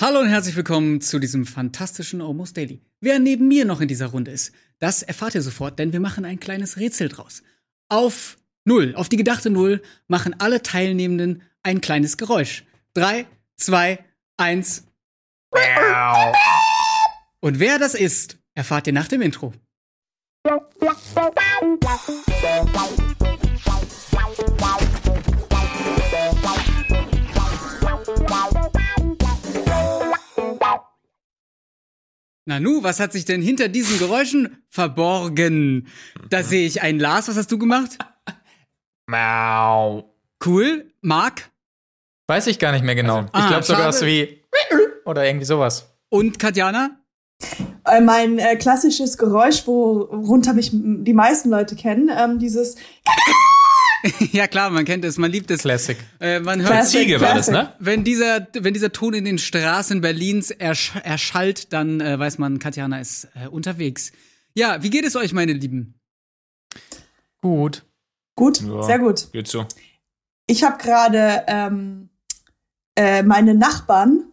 Hallo und herzlich willkommen zu diesem fantastischen Almost Daily. Wer neben mir noch in dieser Runde ist, das erfahrt ihr sofort, denn wir machen ein kleines Rätsel draus. Auf Null, auf die gedachte Null, machen alle Teilnehmenden ein kleines Geräusch. Drei, zwei, eins. Und wer das ist, erfahrt ihr nach dem Intro. Nanu, was hat sich denn hinter diesen Geräuschen verborgen? Da sehe ich einen Lars. Was hast du gemacht? Mau. Cool. Marc Weiß ich gar nicht mehr genau. Ah, ich glaube sogar schade. so wie oder irgendwie sowas. und Katjana? Äh, mein äh, klassisches Geräusch, worunter mich die meisten Leute kennen, ähm, dieses ja klar, man kennt es, man liebt es. Classic. Äh, man hört Classic, Ziege war das, ne? Wenn dieser, wenn dieser Ton in den Straßen Berlins ersch erschallt, dann äh, weiß man, Katjana ist äh, unterwegs. Ja, wie geht es euch, meine Lieben? Gut. gut, Ja. sehr gut. Geht so. Ich habe gerade ähm, äh, meine Nachbarn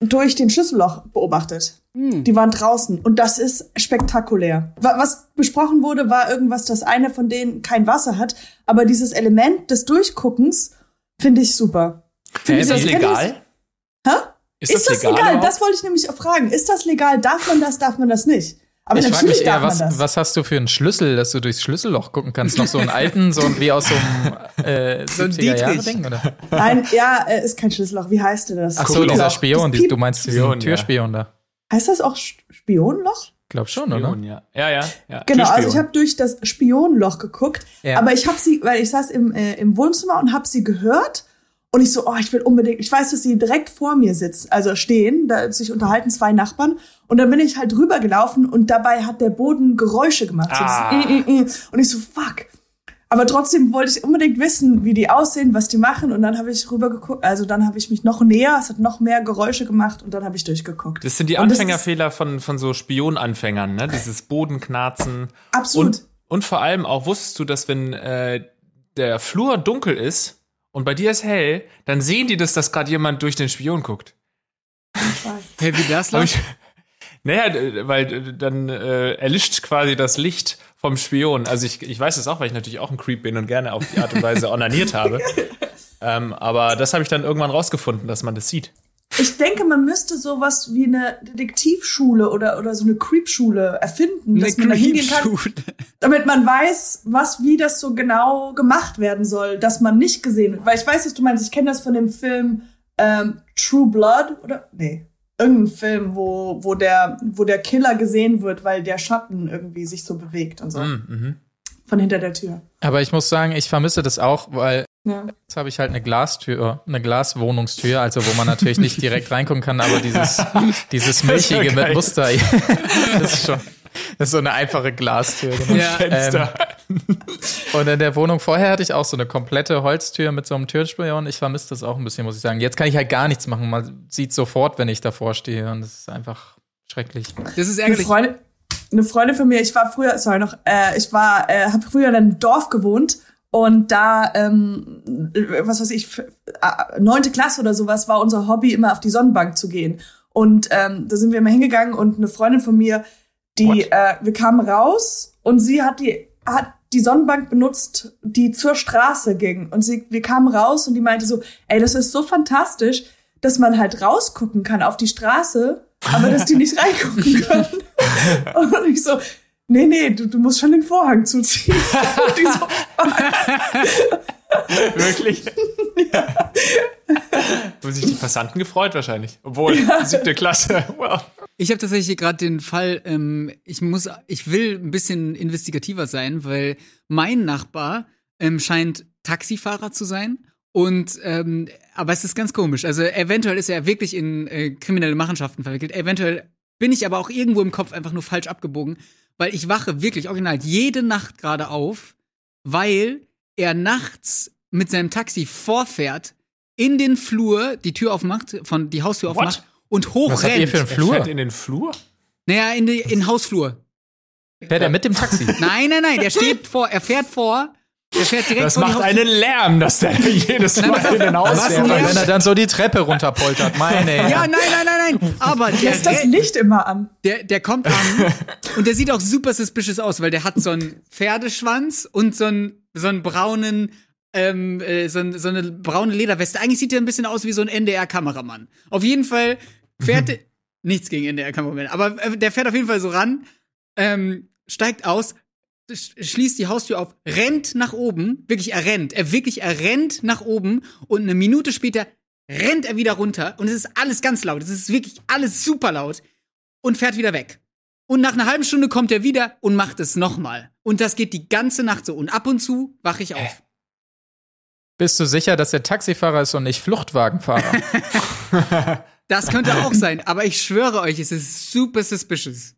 durch den Schlüsselloch beobachtet. Hm. Die waren draußen und das ist spektakulär. Wa- Was besprochen wurde, war irgendwas, dass eine von denen kein Wasser hat, aber dieses Element des Durchguckens finde ich super. Hä, Ist das legal? Hä? Ist, Ist, das legal? überhaupt? Das wollte ich nämlich auch fragen. Ist das legal? Darf man das? Darf man das nicht? Aber ich frage mich eher, was, das. was hast du für einen Schlüssel, dass du durchs Schlüsselloch gucken kannst? Noch so einen alten, so ein- wie aus so einem äh, So ein 70er Jahre Dietrich. Ding, oder? Nein, ja, äh, ist kein Schlüsselloch. Wie heißt denn das? Ach so, dieser Das Spion, die, du meinst diesen Spion, ja. Türspion da. Heißt das auch Spionloch? Glaub schon, oder? Spion, ja. Ja, ja, ja. Genau, also ich habe durch das Spionloch geguckt, Ja. aber ich habe sie, weil ich saß im, äh, im Wohnzimmer und habe sie gehört und ich so, oh, ich will unbedingt, ich weiß, dass sie direkt vor mir sitzt, also stehen, da sich unterhalten zwei Nachbarn und dann bin ich halt drüber gelaufen und dabei hat der Boden Geräusche gemacht. So Ah. das, mm, mm, mm. Und ich so, fuck. Aber trotzdem wollte ich unbedingt wissen, wie die aussehen, was die machen und dann habe ich rüber geguckt, also dann habe ich mich noch näher, es hat noch mehr Geräusche gemacht und dann habe ich durchgeguckt. Das sind die Und Anfängerfehler von, von so Spionanfängern, ne? Dieses Bodenknarzen. Absolut. Und, und vor allem auch wusstest du, dass wenn äh, der Flur dunkel ist und bei dir ist hell, dann sehen die das, dass gerade jemand durch den Spion guckt. Hey, wie das läuft? Naja, weil dann äh, erlischt quasi das Licht vom Spion. Also ich, ich weiß es auch, weil ich natürlich auch ein Creep bin und gerne auf die Art und Weise onaniert habe. Ähm, aber das habe ich dann irgendwann rausgefunden, dass man das sieht. Ich denke, man müsste sowas wie eine Detektivschule oder, oder so eine Creepschule erfinden, dass man da hingehen kann, Creepschule. damit man weiß, was, wie das so genau gemacht werden soll, dass man nicht gesehen wird. Weil ich weiß, was du meinst. Ich kenne das von dem Film ähm, True Blood oder nee, irgendein Film, wo, wo der, wo der Killer gesehen wird, weil der Schatten irgendwie sich so bewegt und so Mhm. von hinter der Tür. Aber ich muss sagen, ich vermisse das auch, weil Ja. jetzt habe ich halt eine Glastür, eine Glaswohnungstür, also wo man natürlich nicht direkt reingucken kann, aber dieses, dieses milchige mit Muster, das ist schon, das ist so eine einfache Glastür. Genau. Ja, Fenster. Und in der Wohnung vorher hatte ich auch so eine komplette Holztür mit so einem Türspion. Ich vermisse das auch ein bisschen, muss ich sagen. Jetzt kann ich halt gar nichts machen. Man sieht sofort, wenn ich davor stehe. Und das ist einfach schrecklich. Das ist Eine ärgerlich. Freundin, eine Freundin von mir, ich war früher, sorry noch, äh, ich war, äh, habe früher in einem Dorf gewohnt und da, ähm, was weiß ich, äh, neunte Klasse oder sowas war unser Hobby, immer auf die Sonnenbank zu gehen. Und ähm, da sind wir immer hingegangen und eine Freundin von mir, die, äh, wir kamen raus und sie hat die, hat die Sonnenbank benutzt, die zur Straße ging. Und sie, wir kamen raus und die meinte so, ey, das ist so fantastisch, dass man halt rausgucken kann auf die Straße, aber dass die nicht reingucken können. Und ich so, nee, nee, du, du musst schon den Vorhang zuziehen. Wirklich? Haben sich die Passanten gefreut wahrscheinlich. Obwohl, siebte Klasse. Wow. Ich habe tatsächlich gerade den Fall, ähm, ich muss, ich will ein bisschen investigativer sein, weil mein Nachbar ähm, scheint Taxifahrer zu sein. Und ähm, aber es ist ganz komisch. Also eventuell ist er wirklich in äh, kriminelle Machenschaften verwickelt. Eventuell bin ich aber auch irgendwo im Kopf einfach nur falsch abgebogen, weil ich wache wirklich original jede Nacht gerade auf, weil er nachts mit seinem Taxi vorfährt, in den Flur die Tür aufmacht, von die Haustür What? aufmacht und hochrennt. Was habt ihr für einen Er Flur? fährt in den Flur? Naja, in, die, in Hausflur. Fährt er mit dem Taxi? Nein, nein, nein, der steht vor, er fährt vor Das vor die macht Haustür. einen Lärm, dass der jedes Mal in den fährt. nervt- Wenn er dann so die Treppe runterpoltert, meine. Ja, nein, nein, nein, nein. Aber der, Lässt das Licht immer an. der, der kommt an und der sieht auch super suspicious aus, weil der hat so einen Pferdeschwanz und so einen, so einen braunen, ähm, äh, so, ein, so eine braune Lederweste. Eigentlich sieht er ein bisschen aus wie so ein NDR-Kameramann. Auf jeden Fall fährt er, nichts gegen NDR-Kameramann, aber äh, der fährt auf jeden Fall so ran, ähm, steigt aus, schließt die Haustür auf, rennt nach oben, wirklich er rennt, er wirklich er rennt nach oben und eine Minute später rennt er wieder runter und es ist alles ganz laut, es ist wirklich alles super laut und fährt wieder weg. Und nach einer halben Stunde kommt er wieder und macht es nochmal. Und das geht die ganze Nacht so. Und ab und zu wache ich auf. Bist du sicher, dass der Taxifahrer ist und nicht Fluchtwagenfahrer? Das könnte auch sein, aber ich schwöre euch, es ist super suspicious.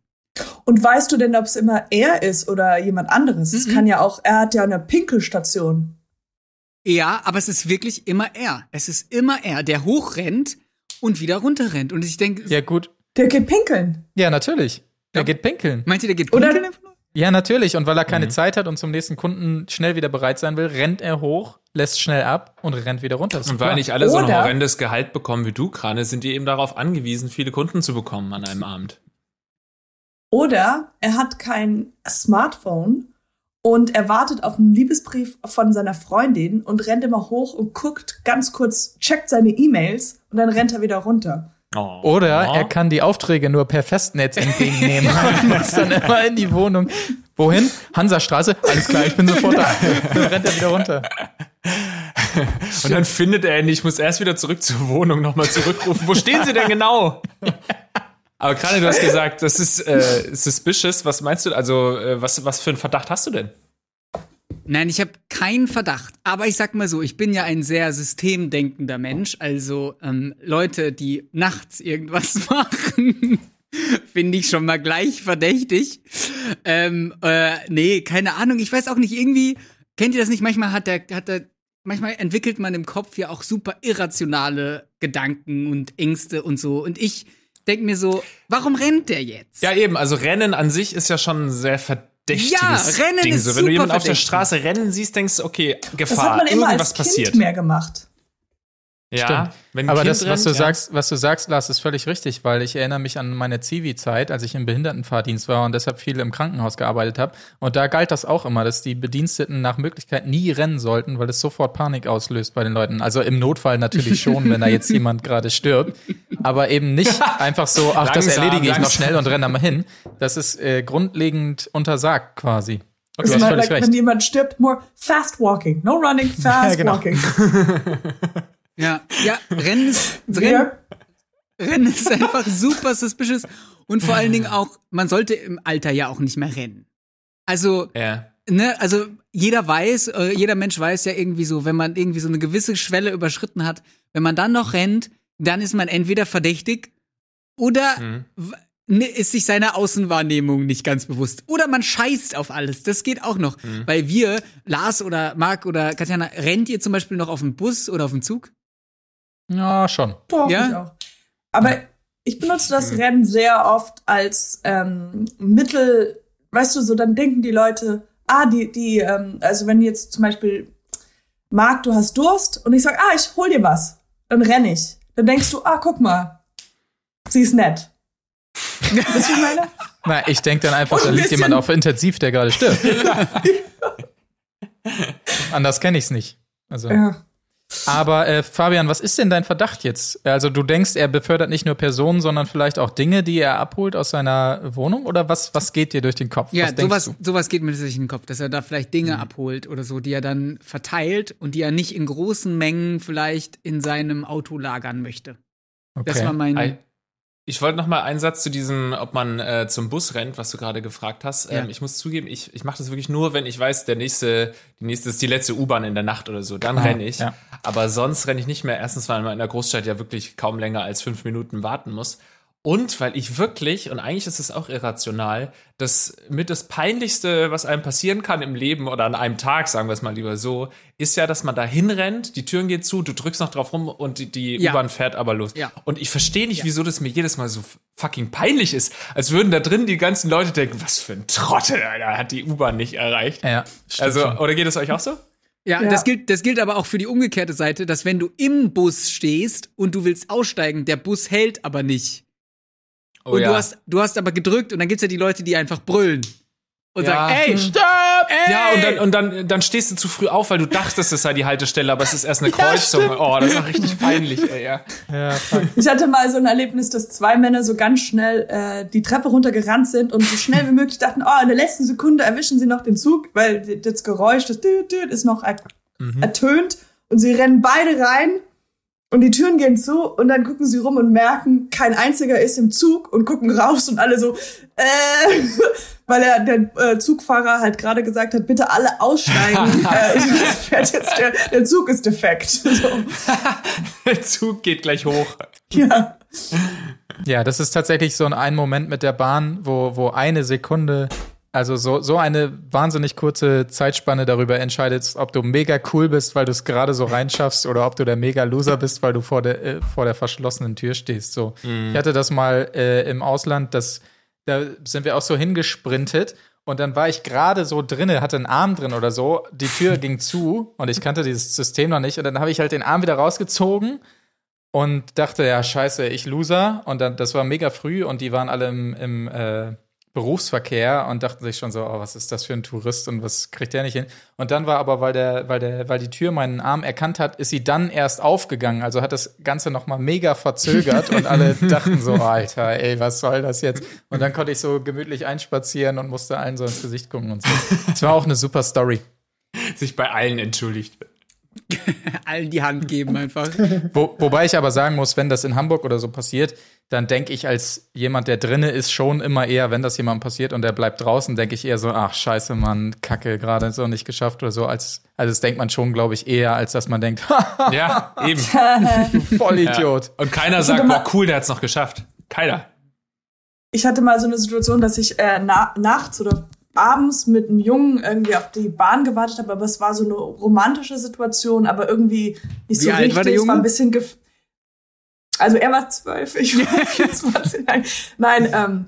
Und weißt du denn, ob es immer er ist oder jemand anderes? Es Mhm. kann ja auch, er hat ja eine Pinkelstation. Ja, aber es ist wirklich immer er. Es ist immer er, der hochrennt und wieder runterrennt. Und ich denke, ja, gut. Der geht pinkeln. Ja, natürlich. Der Ja. geht pinkeln. meint ihr, der geht Oder- pinkeln nur? Ja, natürlich. Und weil er keine Mhm. Zeit hat und zum nächsten Kunden schnell wieder bereit sein will, rennt er hoch, lässt schnell ab und rennt wieder runter. Und weil nicht alle so ein Oder- horrendes Gehalt bekommen wie du, Krane, sind die eben darauf angewiesen, viele Kunden zu bekommen an einem Abend. Oder er hat kein Smartphone und er wartet auf einen Liebesbrief von seiner Freundin und rennt immer hoch und guckt ganz kurz, checkt seine E-Mails und dann rennt er wieder runter. Oh. Oder er kann die Aufträge nur per Festnetz entgegennehmen. Er muss dann immer in die Wohnung. Wohin? Hansastraße? Alles klar, ich bin sofort da. Dann rennt er wieder runter. Und dann findet er ihn nicht, muss erst wieder zurück zur Wohnung nochmal zurückrufen. Wo stehen sie denn genau? Aber gerade du hast gesagt, das ist äh, suspicious. Was meinst du? Also, äh, was, was für einen Verdacht hast du denn? Nein, ich habe keinen Verdacht. Aber ich sag mal so, ich bin ja ein sehr systemdenkender Mensch. Also ähm, Leute, die nachts irgendwas machen, finde ich schon mal gleich verdächtig. Ähm, äh, nee, keine Ahnung. Ich weiß auch nicht, irgendwie, kennt ihr das nicht? Manchmal hat der, hat der, manchmal entwickelt man im Kopf ja auch super irrationale Gedanken und Ängste und so. Und ich denk mir so, warum rennt der jetzt? Ja, eben. Also, Rennen an sich ist ja schon ein sehr verdächtiges Ja, Rennen Ding. ist so, wenn du jemanden auf der. Straße rennen siehst, denkst du, okay, Gefahr, Das hat man immer irgendwas als Kind passiert. mehr gemacht. Ja, Stimmt. wenn ein Aber kind das, was rennt, du ja. sagst, was du sagst, Lars, ist völlig richtig, weil ich erinnere mich an meine Zivi-Zeit, als ich im Behindertenfahrdienst war und deshalb viel im Krankenhaus gearbeitet habe. Und da galt das auch immer, dass die Bediensteten nach Möglichkeit nie rennen sollten, weil es sofort Panik auslöst bei den Leuten. Also im Notfall natürlich schon, wenn da jetzt jemand gerade stirbt. Aber eben nicht einfach so, ach, das Langsam, erledige ich noch langsam. schnell und renne da mal hin. Das ist äh, grundlegend untersagt quasi. Du Das hast völlig like, recht. wenn jemand stirbt, more fast walking. No running, fast genau. walking. Ja, ja, Rennen ist, Rennen, Ja. Rennen ist einfach super suspicious und vor allen Dingen auch, man sollte im Alter ja auch nicht mehr rennen. Also, Ja. ne, also jeder weiß, äh, jeder Mensch weiß ja irgendwie so, wenn man irgendwie so eine gewisse Schwelle überschritten hat, wenn man dann noch rennt, dann ist man entweder verdächtig oder Mhm. ne, ist sich seiner Außenwahrnehmung nicht ganz bewusst. Oder man scheißt auf alles. Das geht auch noch. Mhm. Weil wir, Lars oder Marc oder Katjana, rennt ihr zum Beispiel noch auf den Bus oder auf den Zug? Ja, schon. Doch, Ja? ich auch. Aber ich benutze das Rennen sehr oft als ähm, Mittel, weißt du, so dann denken die Leute, ah, die, die, ähm, also wenn jetzt zum Beispiel, Marc, du hast Durst und ich sag, ah, ich hol dir was, dann renn ich. Dann denkst du, ah, guck mal, sie ist nett. Weißt du, was ich meine? Na, ich denke dann einfach, da liegt jemand auf Intensiv, der gerade stirbt. Anders kenne ich's nicht. Also. Ja. Aber äh, Fabian, was ist denn dein Verdacht jetzt? Also du denkst, er befördert nicht nur Personen, sondern vielleicht auch Dinge, die er abholt aus seiner Wohnung? Oder was, was geht dir durch den Kopf? Ja, was sowas, du? Mhm. sowas geht mir in den Kopf, dass er da vielleicht Dinge abholt oder so, die er dann verteilt und die er nicht in großen Mengen vielleicht in seinem Auto lagern möchte. Das Okay. war mein. Ei- Ich wollte noch mal einen Satz zu diesem, ob man äh, zum Bus rennt, was du gerade gefragt hast. Ja. Ähm, ich muss zugeben, ich, ich mache das wirklich nur, wenn ich weiß, der nächste, die nächste ist die letzte U-Bahn in der Nacht oder so. Dann Ah, renne ich. ja. Aber sonst renne ich nicht mehr. Erstens, weil man in der Großstadt ja wirklich kaum länger als fünf Minuten warten muss. Und weil ich wirklich, und eigentlich ist es auch irrational, das mit das Peinlichste, was einem passieren kann im Leben oder an einem Tag, sagen wir es mal lieber so, ist ja, dass man da hinrennt, die Türen gehen zu, du drückst noch drauf rum und die, die Ja. U-Bahn fährt aber los. Ja. Und ich verstehe nicht, wieso das mir jedes Mal so fucking peinlich ist. Als würden da drin die ganzen Leute denken, was für ein Trottel, Alter, hat die U-Bahn nicht erreicht. Ja, Also, schon. oder geht es euch auch so? Ja, Ja. Das, gilt, das gilt aber auch für die umgekehrte Seite, dass wenn du im Bus stehst und du willst aussteigen, der Bus hält aber nicht. Oh und du, hast, du hast aber gedrückt und dann gibt's ja die Leute, die einfach brüllen. Und Ja. sagen, ey, stopp! Ey! Ja, und dann, und dann, dann stehst du zu früh auf, weil du dachtest, es sei die Haltestelle, aber es ist erst eine Kreuzung. oh, das ist auch richtig peinlich, ey, ja. ja, fuck. Ich hatte mal so ein Erlebnis, dass zwei Männer so ganz schnell äh, die Treppe runtergerannt sind und so schnell wie möglich dachten, oh, in der letzten Sekunde erwischen sie noch den Zug, weil das Geräusch, das Düt, Düt ist noch er ertönt und sie rennen beide rein und die Türen gehen zu und dann gucken sie rum und merken, kein einziger ist im Zug und gucken raus und alle so, äh, weil er, der äh, Zugfahrer halt gerade gesagt hat, bitte alle aussteigen, äh, der, der Zug ist defekt. So, Der Zug geht gleich hoch. ja. Ja, das ist tatsächlich so ein, ein Moment mit der Bahn, wo, wo eine Sekunde, also so, so eine wahnsinnig kurze Zeitspanne darüber entscheidet, ob du mega cool bist, weil du es gerade so reinschaffst, oder ob du der mega Loser bist, weil du vor der, äh, vor der verschlossenen Tür stehst. So. Ich hatte das mal äh, im Ausland, das, da sind wir auch so hingesprintet. Und dann war ich gerade so drinne, hatte einen Arm drin oder so. Die Tür ging zu und ich kannte dieses System noch nicht. Und dann habe ich halt den Arm wieder rausgezogen und dachte, ja, scheiße, ich Loser. Und dann, das war mega früh und die waren alle im, im äh, Berufsverkehr und dachten sich schon so, oh, was ist das für ein Tourist und was kriegt der nicht hin? Und dann war aber, weil der, weil der, weil die Tür meinen Arm erkannt hat, ist sie dann erst aufgegangen. Also hat das Ganze nochmal mega verzögert und alle dachten so, Alter, ey, was soll das jetzt? Und dann konnte ich so gemütlich einspazieren und musste allen so ins Gesicht gucken und so. Das war auch eine super Story. Sich bei allen entschuldigt. allen die Hand geben einfach. Wo, wobei ich aber sagen muss, wenn das in Hamburg oder so passiert, dann denke ich als jemand, der drinne ist, schon immer eher, wenn das jemandem passiert und der bleibt draußen, denke ich eher so, ach scheiße, Mann, Kacke, gerade so nicht geschafft oder so. Als, also das denkt man schon, glaube ich, eher, als dass man denkt, Ja, eben. Vollidiot. Ja. Und keiner sagt, boah, cool, der hat's noch geschafft. Keiner. ich hatte mal so eine Situation, dass ich äh, na nachts oder abends mit einem Jungen irgendwie auf die Bahn gewartet habe, aber es war so eine romantische Situation, aber irgendwie nicht Wie so richtig. war der Es war Junge? ein bisschen gef also er war zwölf, ich war 24. Nein, nein ähm,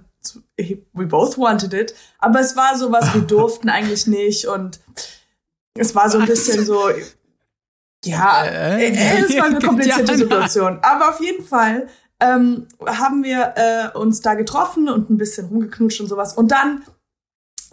we both wanted it. Aber es war so was, wir durften eigentlich nicht und es war so ein bisschen so, ja, Äh, äh, es war eine komplizierte. Situation. Aber auf jeden Fall ähm, haben wir äh, uns da getroffen und ein bisschen rumgeknutscht und sowas. Und dann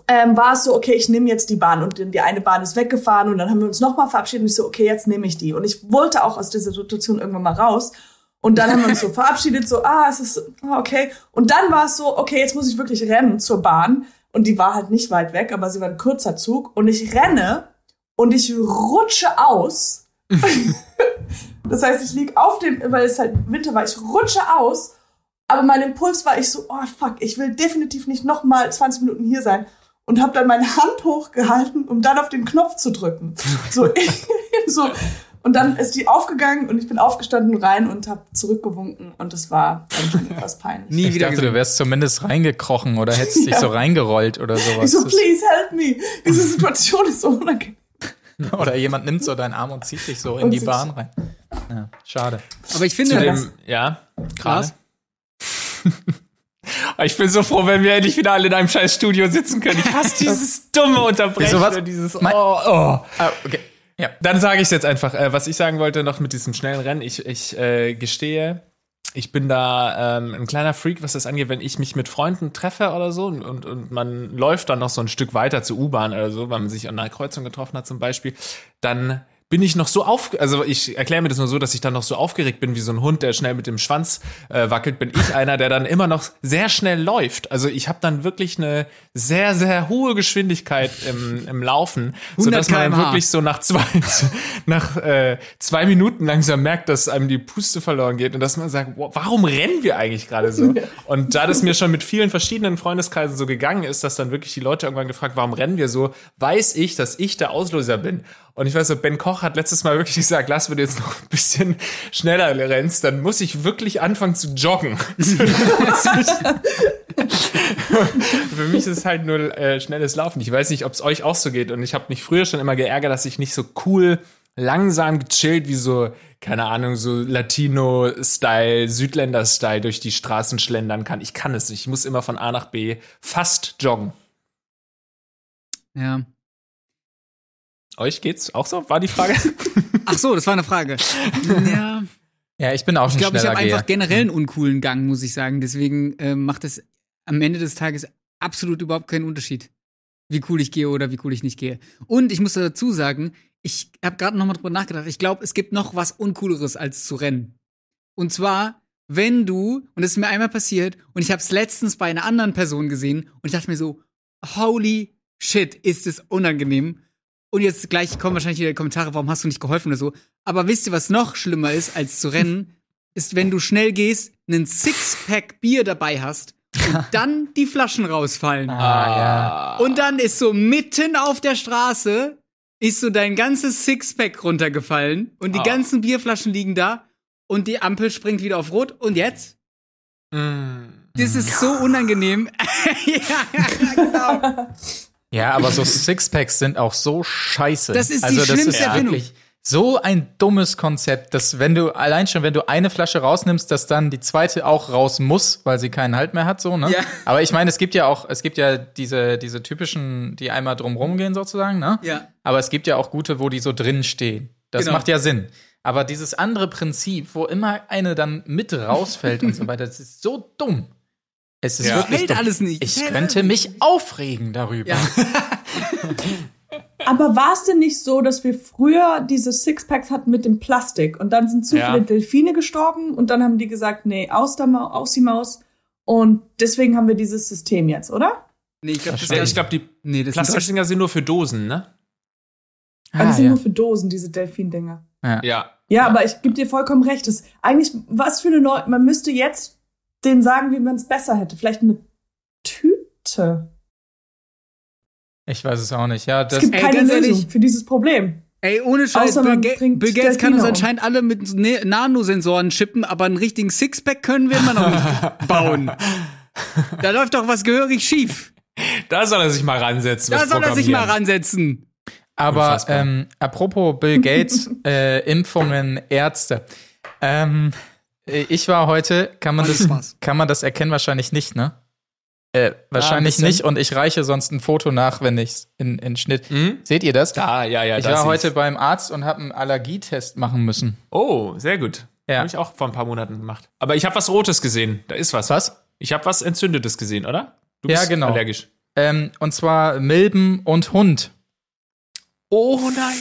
ähm, war es so, okay, ich nehme jetzt die Bahn und die eine Bahn ist weggefahren und dann haben wir uns nochmal verabschiedet und ich so, okay, jetzt nehme ich die. Und ich wollte auch aus dieser Situation irgendwann mal raus. Und dann haben wir uns so verabschiedet, so, ah, es ist, ah, okay. Und dann war es so, okay, jetzt muss ich wirklich rennen zur Bahn. Und die war halt nicht weit weg, aber sie war ein kurzer Zug. Und ich renne und ich rutsche aus. das heißt, ich lieg auf dem, weil es halt Winter war, ich rutsche aus. Aber mein Impuls war ich so, oh fuck, ich will definitiv nicht noch mal 20 Minuten hier sein. Und habe dann meine Hand hochgehalten, um dann auf den Knopf zu drücken. So, so. Und dann ist die aufgegangen und ich bin aufgestanden rein und habe zurückgewunken. Und das war dann schon etwas peinlich. Nie Ich wieder dachte, du wärst zumindest reingekrochen oder hättest dich Ja. so reingerollt oder Ich sowas. so, please help me. Diese Situation ist so unangenehm. Oder jemand nimmt so deinen Arm und zieht dich so in Und die Bahn rein. Ja, schade. Aber ich Zu finde, dem, ja, krass. Ich bin so froh, wenn wir endlich wieder alle in einem scheiß Studio sitzen können. Ich hasse dieses dumme Unterbrechen Wieso, was? dieses oh, Mein- oh. Ah, okay. Ja. Dann sage ich es jetzt einfach. Äh, was ich sagen wollte noch mit diesem schnellen Rennen. Ich, ich äh, gestehe, ich bin da ähm, ein kleiner Freak, was das angeht, wenn ich mich mit Freunden treffe oder so und, und, und man läuft dann noch so ein Stück weiter zur U-Bahn oder so, weil man sich an einer Kreuzung getroffen hat zum Beispiel, dann bin ich noch so auf, also ich erkläre mir das nur so, dass ich dann noch so aufgeregt bin wie so ein Hund, der schnell mit dem Schwanz äh, wackelt, bin ich einer, der dann immer noch sehr schnell läuft. Also ich habe dann wirklich eine sehr, sehr hohe Geschwindigkeit im, im Laufen, 100 sodass man dann wirklich so nach zwei, nach äh, zwei Minuten langsam merkt, dass einem die Puste verloren geht und dass man sagt, wow, warum rennen wir eigentlich gerade so? Und da das mir schon mit vielen verschiedenen Freundeskreisen so gegangen ist, dass dann wirklich die Leute irgendwann gefragt, warum rennen wir so, weiß ich, dass ich der Auslöser bin. Und ich weiß so, Ben Koch hat letztes Mal wirklich gesagt, Lars, wenn du jetzt noch ein bisschen schneller rennst, dann muss ich wirklich anfangen zu joggen. Für mich ist es halt nur äh, schnelles Laufen. Ich weiß nicht, ob es euch auch so geht. Und ich habe mich früher schon immer geärgert, dass ich nicht so cool, langsam gechillt wie so, keine Ahnung, so Latino-Style, Südländer-Style durch die Straßen schlendern kann. Ich kann es nicht. Ich muss immer von A nach B fast joggen. Ja. Euch geht's auch so? War die Frage? Ach so, das war eine Frage. Ja. Ja, ich bin auch Ich ein glaube, ich schneller habe einfach generell einen uncoolen Gang, muss ich sagen. Deswegen ähm, macht es am Ende des Tages absolut überhaupt keinen Unterschied, wie cool ich gehe oder wie cool ich nicht gehe. Und ich muss dazu sagen, ich habe gerade noch mal drüber nachgedacht. Ich glaube, es gibt noch was uncooleres als zu rennen. Und zwar, wenn du und das ist mir einmal passiert und ich habe es letztens bei einer anderen Person gesehen und ich dachte mir so, holy shit, ist es unangenehm. Und jetzt gleich kommen wahrscheinlich wieder Kommentare, warum hast du nicht geholfen oder so. Aber wisst ihr, was noch schlimmer ist als zu rennen? ist, wenn du schnell gehst, einen Sixpack Bier dabei hast und dann die Flaschen rausfallen. Ah, Und dann ist so mitten auf der Straße ist so dein ganzes Sixpack runtergefallen und die Ah. ganzen Bierflaschen liegen da und die Ampel springt wieder auf Rot und jetzt? Mm. Das ist so unangenehm. ja, genau. Ja, aber so Sixpacks sind auch so scheiße. Das ist die also, das schlimmste ist Erfindung. wirklich so ein dummes Konzept, dass wenn du allein schon, wenn du eine Flasche rausnimmst, dass dann die zweite auch raus muss, weil sie keinen Halt mehr hat, so, ne? Ja. Aber ich meine, es gibt ja auch, es gibt ja diese, diese typischen, die einmal drumrum gehen sozusagen, ne? Ja. Aber es gibt ja auch gute, wo die so drin stehen. Das Genau. macht ja Sinn. Aber dieses andere Prinzip, wo immer eine dann mit rausfällt und so weiter, das ist so dumm. Es ist Ja. wirklich Hält dumm. alles nicht. Ich Hält könnte mich aufregen darüber. Ja. Aber war es denn nicht so, dass wir früher diese Sixpacks hatten mit dem Plastik und dann sind zu Ja. viele Delfine gestorben und dann haben die gesagt, nee, aus, der Ma aus die Maus und deswegen haben wir dieses System jetzt, oder? Nee, ich glaube, Ja, ich glaube, die nee, das ist Plastikdinger sind nur für Dosen, ne? Ah, das sind nur für Dosen, diese Delfindinger. Ja. Ja, aber ich gebe dir vollkommen recht. Das eigentlich, was für eine Neu man müsste jetzt denen sagen, wie man es besser hätte. Vielleicht eine Tüte. Ich weiß es auch nicht. Ja, Es das, gibt Ey, keine ganz Lösung ehrlich. für dieses Problem. Ey, ohne Scheiß, Außer Bill, Ga Bill Gates kann uns um. anscheinend alle mit ne Nanosensoren chippen, aber einen richtigen Sixpack können wir immer noch nicht bauen. Da läuft doch was gehörig schief. Da soll er sich mal ransetzen. Da soll er sich mal ransetzen. aber Unfassbar. ähm, apropos Bill Gates, äh, Impfungen, Ärzte. Ähm, äh, ich war heute, kann man das, kann man das erkennen? Wahrscheinlich nicht, ne? Äh, wahrscheinlich bisschen. nicht und ich reiche sonst ein Foto nach, wenn ich in, in Schnitt. Mhm. Seht ihr das? Da, ja, ja. ich war heute beim Arzt und habe einen Allergietest machen müssen. Oh, sehr gut. Ja. Habe ich auch vor ein paar Monaten gemacht. Aber ich habe was Rotes gesehen. Da ist was. Was? Ich habe was Entzündetes gesehen, oder? Du Ja, bist genau. allergisch. Ähm, und zwar Milben und Hund. Oh nein.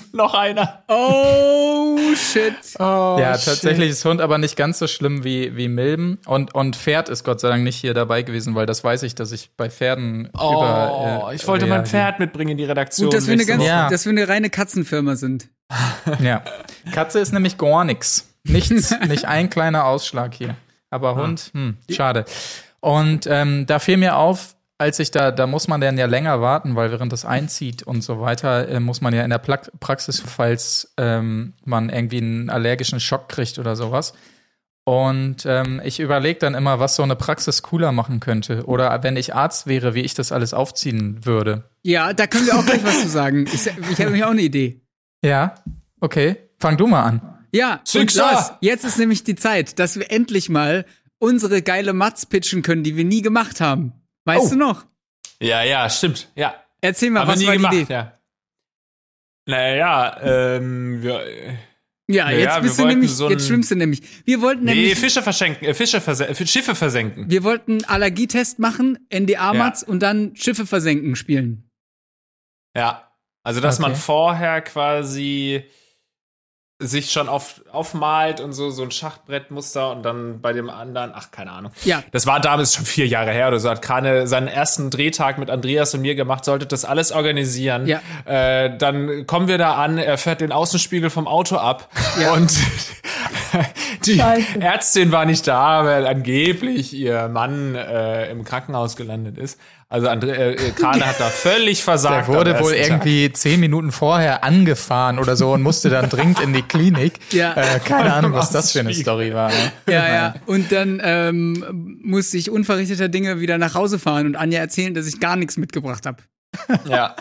Noch einer. Oh shit. Oh, ja, shit. tatsächlich ist Hund aber nicht ganz so schlimm wie, wie Milben. Und, und Pferd ist Gott sei Dank nicht hier dabei gewesen, weil das weiß ich, dass ich bei Pferden Oh, über. äh, ich wollte mein. Pferd mitbringen in die Redaktion. Gut, dass wir, eine ganz. Ja. dass wir eine reine Katzenfirma sind. Ja. Katze ist nämlich gar nix. Nichts, nicht ein kleiner Ausschlag hier. Aber Hund, hm, schade. Und ähm, da fiel mir auf, als ich da, da muss man dann ja länger warten, weil während das einzieht und so weiter, äh, muss man ja in der Pla Praxis, falls ähm, man irgendwie einen allergischen Schock kriegt oder sowas. Und ähm, ich überlege dann immer, was so eine Praxis cooler machen könnte. Oder wenn ich Arzt wäre, wie ich das alles aufziehen würde. Ja, da können wir auch gleich was zu sagen. Ich, ich habe nämlich auch eine Idee. Ja, okay. Fang du mal an. Ja! Lars, jetzt ist nämlich die Zeit, dass wir endlich mal unsere geile Mats pitchen können, die wir nie gemacht haben. Weißt Oh. du noch? Ja, ja, stimmt. Ja. Erzähl mal, Haben was war die gemacht, Idee? ja. Naja, ähm, wir, Ja, jetzt wir bist du nämlich, so jetzt schwimmst du nämlich. Wir wollten nee, nämlich, Fische verschenken, äh, Fische versen äh, Schiffe versenken. wir wollten Allergietest machen, NDA-Mats und dann Schiffe versenken spielen. Ja. Also, dass man Okay. vorher quasi sich schon auf, aufmalt und so, so ein Schachbrettmuster und dann bei dem anderen, ach, keine Ahnung. Ja, Das war damals schon vier Jahre her oder so. Hat Krane seinen ersten Drehtag mit Andreas und mir gemacht, sollte das alles organisieren. Ja. Äh, dann kommen wir da an, er fährt den Außenspiegel vom Auto ab Ja. und die Scheiße. Ärztin war nicht da, weil angeblich ihr Mann äh, im Krankenhaus gelandet ist. Also Andre, äh, Krane hat da völlig versagt. Der wurde wohl ersten Tag. irgendwie zehn Minuten vorher angefahren oder so und musste dann dringend in die Klinik. Ja. Äh, keine Ahnung, was das für eine Story war. Ne? Ja, ja. Und dann ähm, musste ich unverrichteter Dinge wieder nach Hause fahren und Anja erzählen, dass ich gar nichts mitgebracht habe. Ja.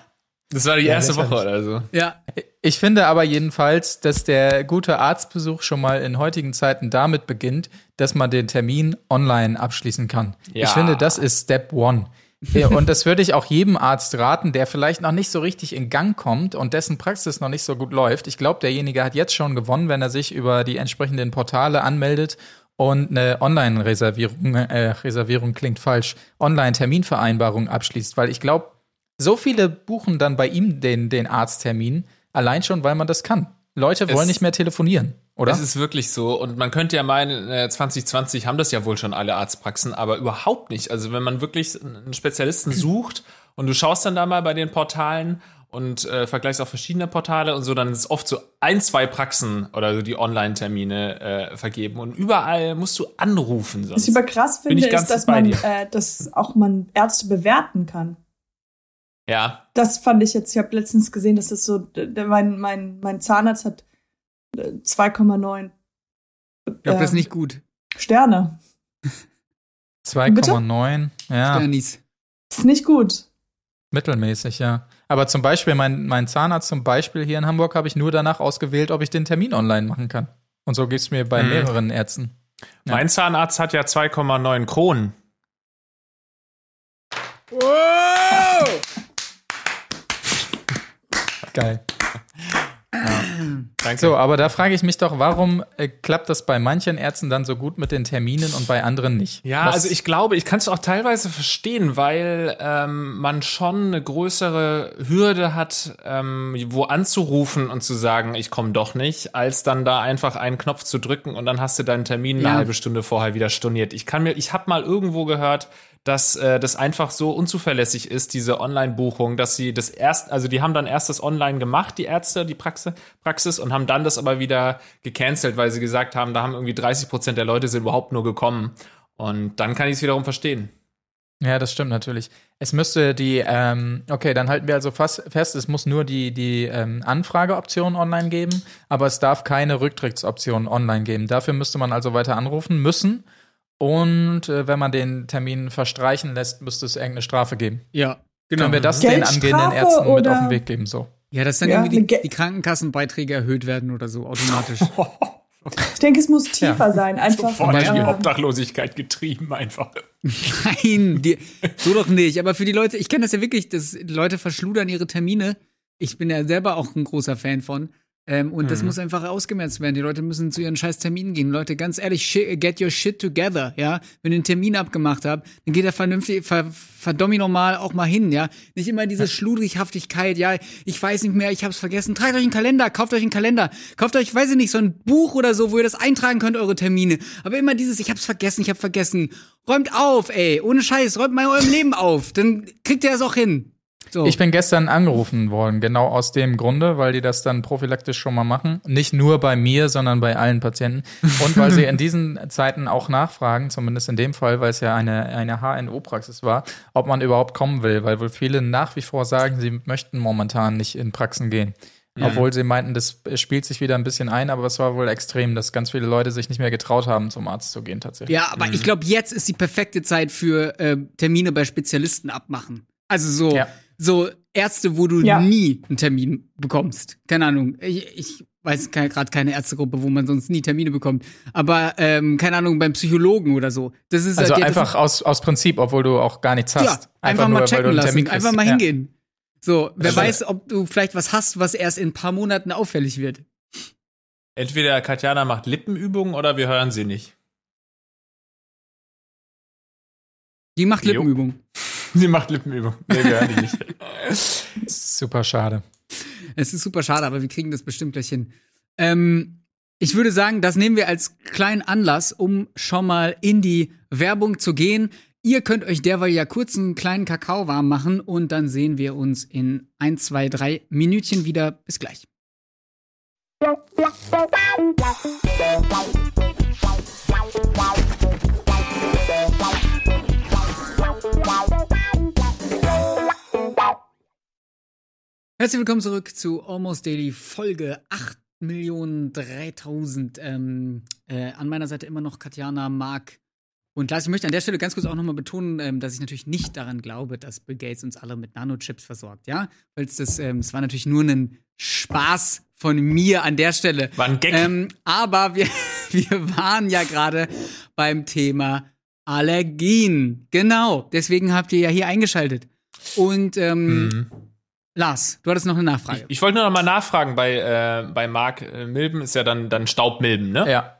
Das war die erste lächerlich. Woche oder so. Ja, Ich finde aber jedenfalls, dass der gute Arztbesuch schon mal in heutigen Zeiten damit beginnt, dass man den Termin online abschließen kann. Ja. Ich finde, das ist Step One. Ja, Und das würde ich auch jedem Arzt raten, der vielleicht noch nicht so richtig in Gang kommt und dessen Praxis noch nicht so gut läuft. Ich glaube, derjenige hat jetzt schon gewonnen, wenn er sich über die entsprechenden Portale anmeldet und eine Online-Reservierung, äh, Reservierung klingt falsch, Online-Terminvereinbarung abschließt, weil ich glaube, so viele buchen dann bei ihm den, den Arzttermin, allein schon, weil man das kann. Leute wollen Es- nicht mehr telefonieren, oder? Das ist wirklich so. Und man könnte ja meinen, äh, 2020 haben das ja wohl schon alle Arztpraxen, aber überhaupt nicht. Also wenn man wirklich einen Spezialisten sucht und du schaust dann da mal bei den Portalen und äh, vergleichst auch verschiedene Portale und so, dann ist es oft so ein, zwei Praxen oder so, die Online-Termine äh, vergeben. Und überall musst du anrufen. Sonst. Was ich aber krass finde, ist, dass man, äh, dass auch man Ärzte bewerten kann. ja, Das fand ich jetzt, ich habe letztens gesehen, dass das so, mein, mein, mein Zahnarzt hat äh, 2,9 ich glaube, das ist ähm, nicht gut. Sterne. 2,9, ja, Sternis. Ist nicht gut. mittelmäßig, ja. Aber zum Beispiel, mein, mein Zahnarzt zum Beispiel hier in Hamburg habe ich nur danach ausgewählt, ob ich den Termin online machen kann. Und so geht's mir bei Hm. mehreren Ärzten. Ja. mein Zahnarzt hat ja 2,9 Kronen. Geil. Danke. So, aber da frage ich mich doch, warum äh, klappt das bei manchen Ärzten dann so gut mit den Terminen und bei anderen nicht? Ja, Was- also ich glaube, ich kann es auch teilweise verstehen, weil ähm, man schon eine größere Hürde hat, ähm, wo anzurufen und zu sagen, ich komme doch nicht, als dann da einfach einen Knopf zu drücken und dann hast du deinen Termin eine Ja. halbe Stunde vorher wieder storniert. Ich kann mir, ich habe mal irgendwo gehört, dass äh, das einfach so unzuverlässig ist, diese Online-Buchung, dass sie das erst, also die haben dann erst das Online gemacht, die Ärzte, die Praxis, Praxis und haben dann das aber wieder gecancelt, weil sie gesagt haben, da haben irgendwie 30 Prozent der Leute sind überhaupt nur gekommen. Und dann kann ich es wiederum verstehen. Ja, das stimmt natürlich. Es müsste die, ähm, okay, dann halten wir also fast fest, es muss nur die, die ähm, Anfrageoption online geben, aber es darf keine Rücktrittsoption online geben. Dafür müsste man also weiter anrufen müssen. Und äh, wenn man den Termin verstreichen lässt, müsste es irgendeine Strafe geben. Ja, genau. Können wir das den angehenden Ärzten mit auf den Weg geben? So. Ja, dass dann Ja, irgendwie die, die Krankenkassenbeiträge erhöht werden oder so automatisch. Ich denke, es muss tiefer sein. Einfach. Die äh, Obdachlosigkeit getrieben einfach. Nein, die, so doch nicht. Aber für die Leute, ich kenne das ja wirklich, dass Leute verschludern ihre Termine. Ich bin ja selber auch ein großer Fan von. Ähm, und das muss einfach ausgemerzt werden. Die Leute müssen zu ihren scheiß Terminen gehen. Leute, ganz ehrlich, get your shit together, ja. Wenn ihr einen Termin abgemacht habt, dann geht er vernünftig, ver, verdammt normal auch mal hin, ja. Nicht immer diese Schludrighaftigkeit, ja, ich weiß nicht mehr, ich hab's vergessen. Tragt euch einen Kalender, kauft euch einen Kalender. Kauft euch, weiß ich nicht, so ein Buch oder so, wo ihr das eintragen könnt, eure Termine. Aber immer dieses, ich hab's vergessen, ich hab vergessen. Räumt auf, ey. Ohne Scheiß, räumt mal eurem Leben auf. Dann kriegt ihr das auch hin. So. Ich bin gestern angerufen worden, genau aus dem Grunde, weil die das dann prophylaktisch schon mal machen. Nicht nur bei mir, sondern bei allen Patienten. Und weil sie in diesen Zeiten auch nachfragen, zumindest in dem Fall, weil es ja eine, eine HNO-Praxis war, ob man überhaupt kommen will, weil wohl viele nach wie vor sagen, sie möchten momentan nicht in Praxen gehen. Obwohl sie meinten, das spielt sich wieder ein bisschen ein, aber es war wohl extrem, dass ganz viele Leute sich nicht mehr getraut haben, zum Arzt zu gehen tatsächlich. Ja, aber ich glaube, jetzt ist die perfekte Zeit für äh, Termine bei Spezialisten abmachen. Also so, Ja. So Ärzte, wo du Ja. nie einen Termin bekommst. Keine Ahnung. Ich, ich weiß gerade keine Ärztegruppe, wo man sonst nie Termine bekommt. Aber ähm, keine Ahnung, beim Psychologen oder so. Das ist Also halt, ja, einfach aus, aus Prinzip, obwohl du auch gar nichts hast. ja, einfach, mal nur, weil du checken einen lassen, einfach mal Ja. hingehen. So, wer weiß, ob du vielleicht was hast, was erst in ein paar Monaten auffällig wird. Entweder Katjana macht Lippenübungen oder wir hören sie nicht. Die macht Jo. Lippenübung. Sie macht Lippenübungen. Nee, wir hören die nicht. Super schade. Es ist super schade, aber wir kriegen das bestimmt gleich hin. Ähm, ich würde sagen, das nehmen wir als kleinen Anlass, um schon mal in die Werbung zu gehen. Ihr könnt euch derweil ja kurz einen kleinen Kakao warm machen und dann sehen wir uns in ein, zwei, drei Minütchen wieder. Bis gleich. Herzlich willkommen zurück zu Almost Daily Folge 8.003.000. Ähm, äh, an meiner Seite immer noch Katjana, Marc und Lars. Ich möchte an der Stelle ganz kurz auch nochmal betonen, ähm, dass ich natürlich nicht daran glaube, dass Bill Gates uns alle mit Nanochips versorgt, ja? Weil es das, ähm, das war natürlich nur ein Spaß von mir an der Stelle. War ein Gag. Ähm, aber wir, wir waren ja gerade beim Thema Allergien. Genau, deswegen habt ihr ja hier eingeschaltet. Und ähm, Mhm. Lars, du hattest noch eine Nachfrage. Ich wollte nur noch mal nachfragen, bei, äh, bei Mark äh, Milben ist ja dann, dann Staubmilben, ne? Ja.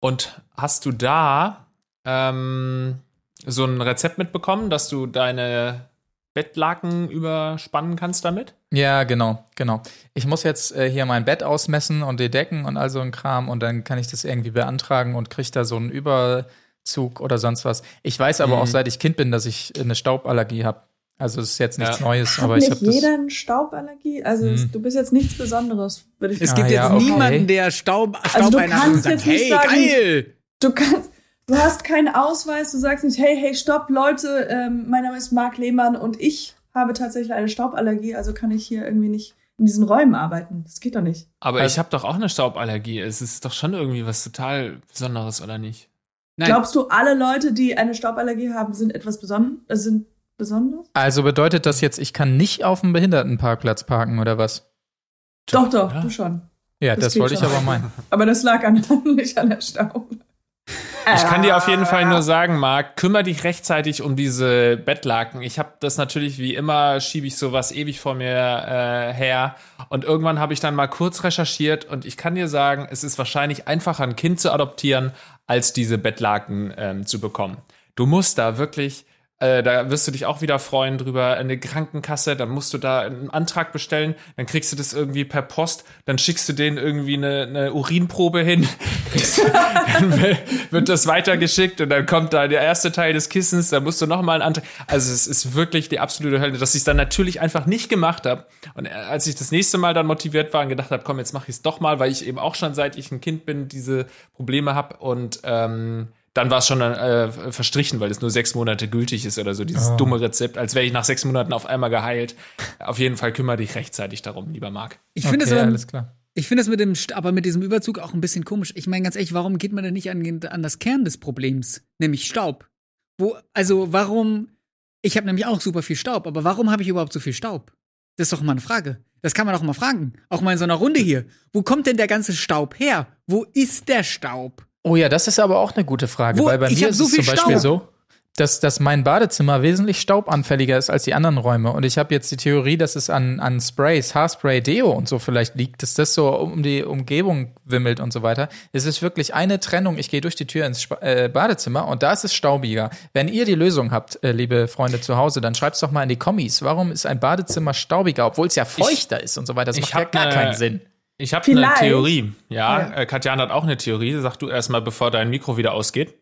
Und hast du da ähm, so ein Rezept mitbekommen, dass du deine Bettlaken überspannen kannst damit? Ja, genau, genau. Ich muss jetzt äh, hier mein Bett ausmessen und die Decken und all so ein Kram und dann kann ich das irgendwie beantragen und kriege da so einen Überzug oder sonst was. Ich weiß aber Mhm. auch, seit ich Kind bin, dass ich eine Stauballergie habe. Also es ist jetzt nichts Ja. Neues, Hat aber ich nicht habe das. jeder eine Stauballergie? Also Hm. es- du bist jetzt nichts Besonderes, würde ich Es Ah, gibt ja, jetzt okay. niemanden, der Staub, Also du kannst sagt, jetzt nicht hey, sagen- geil! Du kannst, du hast keinen Ausweis, du sagst nicht, hey, hey, stopp, Leute, ähm, mein Name ist Marc Lehmann und ich habe tatsächlich eine Stauballergie, also kann ich hier irgendwie nicht in diesen Räumen arbeiten. Das geht doch nicht. Aber Also- ich habe doch auch eine Stauballergie. Es ist doch schon irgendwie was total Besonderes, oder nicht? Nein, Glaubst du, alle Leute, die eine Stauballergie haben, sind etwas beson äh, sind besonders? Also bedeutet das jetzt, ich kann nicht auf dem Behindertenparkplatz parken oder was? Doch, doch, Ja. du schon. Ja, Das das, wollte ich schon. aber meinen. Aber das lag an, nicht an der Staub. Ich kann dir auf jeden Fall nur sagen, Marc, kümmere dich rechtzeitig um diese Bettlaken. Ich habe das natürlich wie immer, schiebe ich sowas ewig vor mir äh, her. Und irgendwann habe ich dann mal kurz recherchiert und ich kann dir sagen, es ist wahrscheinlich einfacher, ein Kind zu adoptieren, als diese Bettlaken ähm, zu bekommen. Du musst da wirklich, äh, da wirst du dich auch wieder freuen drüber, eine Krankenkasse, dann musst du da einen Antrag bestellen, dann kriegst du das irgendwie per Post, dann schickst du denen irgendwie eine, eine Urinprobe hin, dann wird das weitergeschickt und dann kommt da der erste Teil des Kissens, dann musst du nochmal einen Antrag. Also es ist wirklich die absolute Hölle, dass ich es dann natürlich einfach nicht gemacht habe. Und äh, als ich das nächste Mal dann motiviert war und gedacht habe, komm, jetzt mache ich es doch mal, weil ich eben auch schon seit ich ein Kind bin, diese Probleme habe und ähm, dann war es schon äh, verstrichen, weil es nur sechs Monate gültig ist oder so, dieses dumme Rezept, als wäre ich nach sechs Monaten auf einmal geheilt. Auf jeden Fall kümmere dich rechtzeitig darum, lieber Marc. ich finde okay, es aber, alles klar. ich finde es mit dem, aber mit diesem Überzug auch ein bisschen komisch. Ich meine ganz ehrlich, warum geht man denn nicht an, an das Kern des Problems, nämlich Staub? Wo, also warum, ich habe nämlich auch super viel Staub, aber warum habe ich überhaupt so viel Staub? Das ist doch mal eine Frage. Das kann man doch mal fragen. Auch mal in so einer Runde hier. Wo kommt denn der ganze Staub her? Wo ist der Staub? Oh ja, das ist aber auch eine gute Frage, Wo- weil bei ich mir ist so es zum Beispiel Staub. so, dass, dass mein Badezimmer wesentlich staubanfälliger ist als die anderen Räume. Und ich habe jetzt die Theorie, dass es an, an Sprays, Haarspray, Deo und so vielleicht liegt, dass das so um die Umgebung wimmelt und so weiter. Es ist wirklich eine Trennung. Ich gehe durch die Tür ins Spa äh, Badezimmer und da ist es staubiger. Wenn ihr die Lösung habt, äh, liebe Freunde zu Hause, dann schreibt's doch mal in die Kommis. Warum ist ein Badezimmer staubiger, obwohl es ja feuchter ist und so weiter? Das ich macht ja gar ne- keinen Sinn. Ich habe eine. Theorie. Ja, Ja. Äh, Katjana hat auch eine Theorie. Sag du erstmal, bevor dein Mikro wieder ausgeht.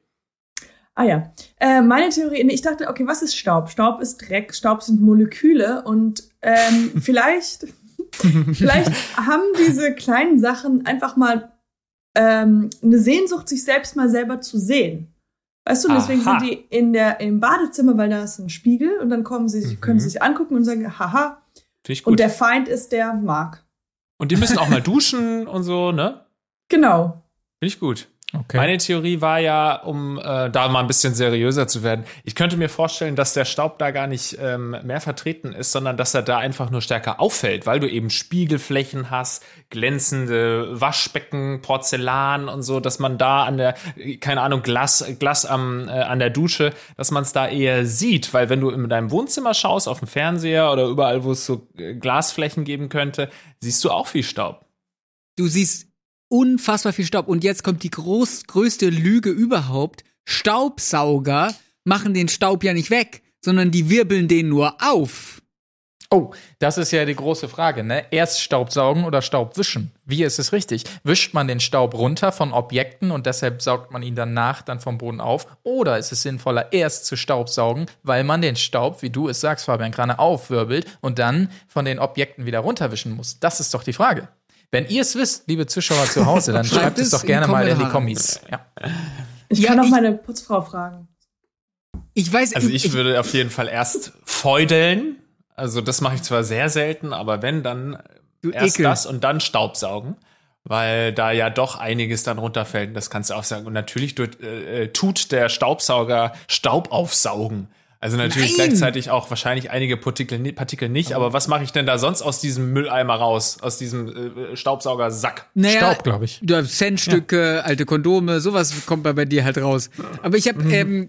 Ah ja. Äh, meine Theorie, ich dachte, okay, was ist Staub? Staub ist Dreck, Staub sind Moleküle und ähm, vielleicht, vielleicht haben diese kleinen Sachen einfach mal ähm, eine Sehnsucht, sich selbst mal selber zu sehen. Weißt du, und deswegen Aha. sind die in der, im Badezimmer, weil da ist ein Spiegel und dann kommen sie, sich können sie sich angucken und sagen, haha, und der Feind ist der Mark. Und die müssen auch mal duschen und so, ne? Genau. Finde ich gut. Okay. Meine Theorie war ja, um äh, da mal ein bisschen seriöser zu werden, ich könnte mir vorstellen, dass der Staub da gar nicht ähm, mehr vertreten ist, sondern dass er da einfach nur stärker auffällt, weil du eben Spiegelflächen hast, glänzende Waschbecken, Porzellan und so, dass man da an der, keine Ahnung, Glas, Glas am, äh, an der Dusche, dass man es da eher sieht, weil wenn du in deinem Wohnzimmer schaust, auf dem Fernseher oder überall, wo es so äh, Glasflächen geben könnte, siehst du auch viel Staub. Du siehst unfassbar viel Staub. Und jetzt kommt die groß, größte Lüge überhaupt. Staubsauger machen den Staub ja nicht weg, sondern die wirbeln den nur auf. Oh, das ist ja die große Frage, ne? Erst Staubsaugen oder Staubwischen? Wie ist es richtig? Wischt man den Staub runter von Objekten und deshalb saugt man ihn danach dann vom Boden auf? Oder ist es sinnvoller, erst zu staubsaugen, weil man den Staub, wie du es sagst, Fabian Krane, aufwirbelt und dann von den Objekten wieder runterwischen muss? Das ist doch die Frage. Wenn ihr es wisst, liebe Zuschauer zu Hause, dann schreibt es doch in gerne mal in die Kommentare. Kommis. Ja. Ich Ja, kann auch ich- meine Putzfrau fragen. Ich weiß, Also ich würde auf jeden Fall erst feudeln. Also das mache ich zwar sehr selten, aber wenn, dann Du erst Ekel. das und dann Staubsaugen. Weil da ja doch einiges dann runterfällt und das kannst du auch sagen. Und natürlich tut, äh, tut der Staubsauger Staub aufsaugen. Also natürlich Nein! gleichzeitig auch wahrscheinlich einige Partikel, Partikel nicht. Aber was mache ich denn da sonst aus diesem Mülleimer raus? Aus diesem äh, Staubsaugersack? naja, Staub, glaube ich. Du hast Centstücke, alte Kondome, sowas kommt bei bei dir halt raus. Aber ich habe, Mhm. ähm,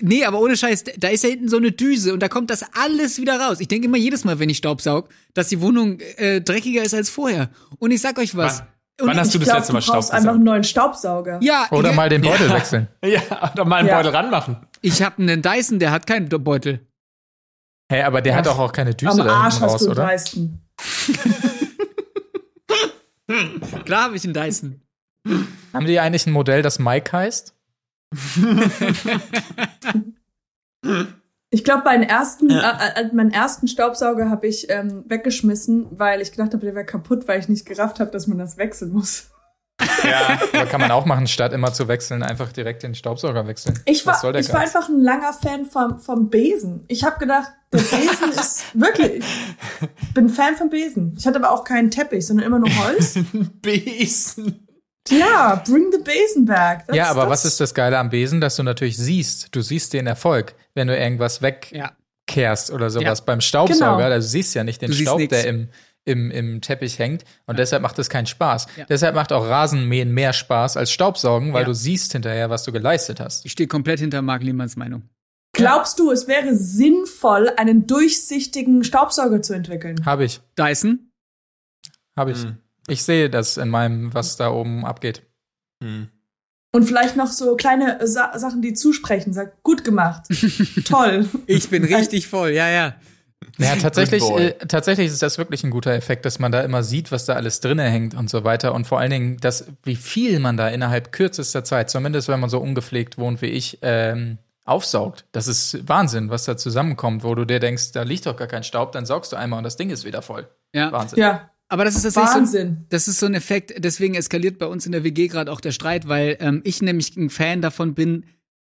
nee, aber ohne Scheiß, da ist ja hinten so eine Düse und da kommt das alles wieder raus. Ich denke immer jedes Mal, wenn ich Staubsaug, dass die Wohnung äh, dreckiger ist als vorher. Und ich sag euch was. Wann- Und wann hast du das glaube, letzte Mal Staub brauchst einfach einen neuen Staubsauger. Ja, Oder ich, mal den Beutel wechseln. Ja, oder mal einen Ja. Beutel ranmachen. ich habe einen Dyson, der hat keinen Beutel. Hey, aber der hat doch auch keine Düse Am da Arsch hinten hast raus, du einen oder? Dreisten. Klar habe ich einen Dyson. Haben die eigentlich ein Modell, das Mike heißt? Ich glaube, meinen ersten, äh, äh, meinen ersten Staubsauger habe ich ähm, weggeschmissen, weil ich gedacht habe, der wäre kaputt, weil ich nicht gerafft habe, dass man das wechseln muss. Ja. Aber kann man auch machen, statt immer zu wechseln, einfach direkt den Staubsauger wechseln. Ich Was war, soll der ich war einfach ein langer Fan vom, vom Besen. Ich habe gedacht, der Besen ist wirklich. Ich bin Fan vom Besen. Ich hatte aber auch keinen Teppich, sondern immer nur Holz. Besen. Ja, bring the Besen back. Das- Ja, aber das- was ist das Geile am Besen, dass du natürlich siehst, du siehst den Erfolg, wenn du irgendwas Ja. wegkehrst oder sowas. Ja. Beim Staubsauger, Genau. da siehst du ja nicht den siehst Staub, nix. der im, im, im Teppich hängt. Und deshalb macht es keinen Spaß. Ja. Deshalb macht auch Rasenmähen mehr Spaß als Staubsaugen, weil Ja. du siehst hinterher, was du geleistet hast. Ich stehe komplett hinter Marc Lehmanns Meinung. Glaubst du, es wäre sinnvoll, einen durchsichtigen Staubsauger zu entwickeln? Habe ich. Dyson? Habe ich. Hm. Ich sehe das in meinem, was da oben abgeht. Hm. Und vielleicht noch so kleine Sa Sachen, die zusprechen. Sag, gut gemacht. Toll. Ich bin richtig voll, ja, ja. Ja, tatsächlich, äh, tatsächlich ist das wirklich ein guter Effekt, dass man da immer sieht, was da alles drinne hängt und so weiter. Und vor allen Dingen, dass, wie viel man da innerhalb kürzester Zeit, zumindest wenn man so ungepflegt wohnt wie ich, ähm, aufsaugt. Das ist Wahnsinn, was da zusammenkommt, wo du dir denkst, da liegt doch gar kein Staub, dann saugst du einmal und das Ding ist wieder voll. ja. Wahnsinn. Ja, Aber das ist tatsächlich so, Wahnsinn. das ist so ein Effekt, deswegen eskaliert bei uns in der WG gerade auch der Streit, weil ähm, ich nämlich ein Fan davon bin,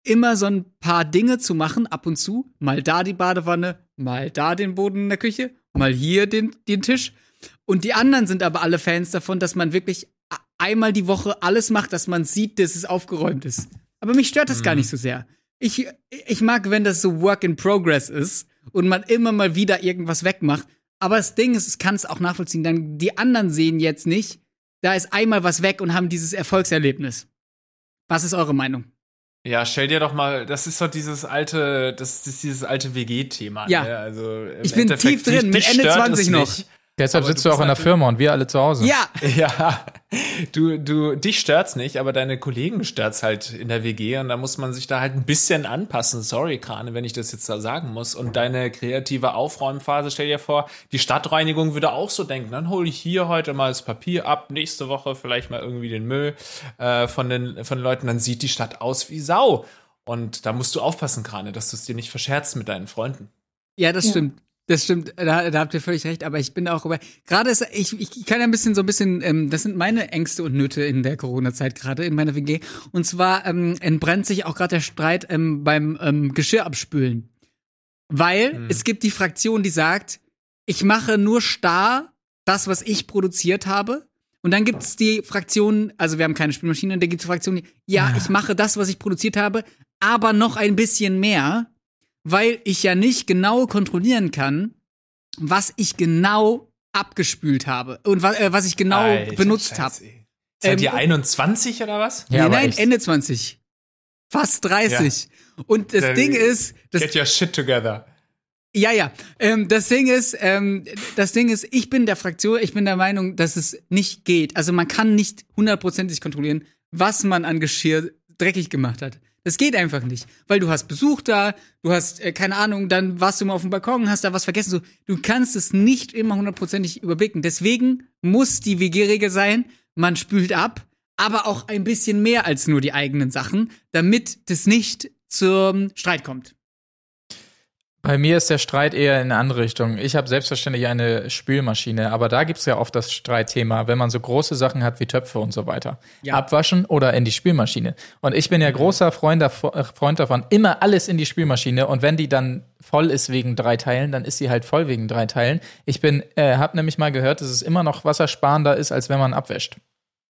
immer so ein paar Dinge zu machen, ab und zu. Mal da die Badewanne, mal da den Boden in der Küche, mal hier den, den Tisch. Und die anderen sind aber alle Fans davon, dass man wirklich einmal die Woche alles macht, dass man sieht, dass es aufgeräumt ist. Aber mich stört das gar nicht so sehr. Ich, ich mag, wenn das so Work in Progress ist und man immer mal wieder irgendwas wegmacht. Aber das Ding ist, es kann es auch nachvollziehen. Dann die anderen sehen jetzt nicht, da ist einmal was weg und haben dieses Erfolgserlebnis. Was ist eure Meinung? Ja, stell dir doch mal, das ist doch dieses alte, das ist dieses alte WG-Thema. Ja. Ne? Also Ich bin tief drin, mit Ende stört 20 es noch. nicht. Deshalb Aber sitzt du auch in der natürlich- Firma und wir alle zu Hause. Ja, Ja, du, du, dich stört's nicht, aber deine Kollegen stört's halt in der WG und da muss man sich da halt ein bisschen anpassen. Sorry, Krane, wenn ich das jetzt da sagen muss. Und deine kreative Aufräumphase, stell dir vor, die Stadtreinigung würde auch so denken, dann hole ich hier heute mal das Papier ab, nächste Woche vielleicht mal irgendwie den Müll äh, von, den, von den Leuten, dann sieht die Stadt aus wie Sau. Und da musst du aufpassen, Krane, dass du es dir nicht verscherzt mit deinen Freunden. ja, das Ja. stimmt. Das stimmt, da, da habt ihr völlig recht, aber ich bin auch über. Gerade ist, ich, ich kann ja ein bisschen so ein bisschen, ähm, das sind meine Ängste und Nöte in der Corona-Zeit gerade in meiner WG. Und zwar ähm, entbrennt sich auch gerade der Streit ähm, beim ähm, Geschirr abspülen. Weil es gibt die Fraktion, die sagt, ich mache nur starr das, was ich produziert habe. Und dann gibt es die Fraktion, also wir haben keine Spülmaschine, und dann gibt es die Fraktion, die, ja, ich mache das, was ich produziert habe, aber noch ein bisschen mehr, weil ich ja nicht genau kontrollieren kann, was ich genau abgespült habe und wa äh, was ich genau Alter, benutzt habe. Seid Ähm, ihr 21 oder was? Ja, nee, nein, echt. Ende 20. Fast 30. Und das Dann Ding ist, das, Get your shit together. ja, ja, ähm, das Ding ist, ähm, das Ding ist, ich bin der Fraktion, ich bin der Meinung, dass es nicht geht. Also man kann nicht hundertprozentig kontrollieren, was man an Geschirr dreckig gemacht hat. Das geht einfach nicht, weil du hast Besuch da, du hast äh, keine Ahnung, dann warst du mal auf dem Balkon, hast da was vergessen. So, du kannst es nicht immer hundertprozentig überblicken. Deswegen muss die WG-Regel sein, man spült ab, aber auch ein bisschen mehr als nur die eigenen Sachen, damit das nicht zum Streit kommt. Bei mir ist der Streit eher in eine andere Richtung. Ich habe selbstverständlich eine Spülmaschine, aber da gibt's ja oft das Streitthema, wenn man so große Sachen hat wie Töpfe und so weiter. Ja. Abwaschen oder in die Spülmaschine. Und ich bin ja großer Freund, äh, Freund davon, immer alles in die Spülmaschine. Und wenn die dann voll ist wegen drei Teilen, dann ist sie halt voll wegen drei Teilen. Ich bin, äh, habe nämlich mal gehört, dass es immer noch wassersparender ist, als wenn man abwäscht.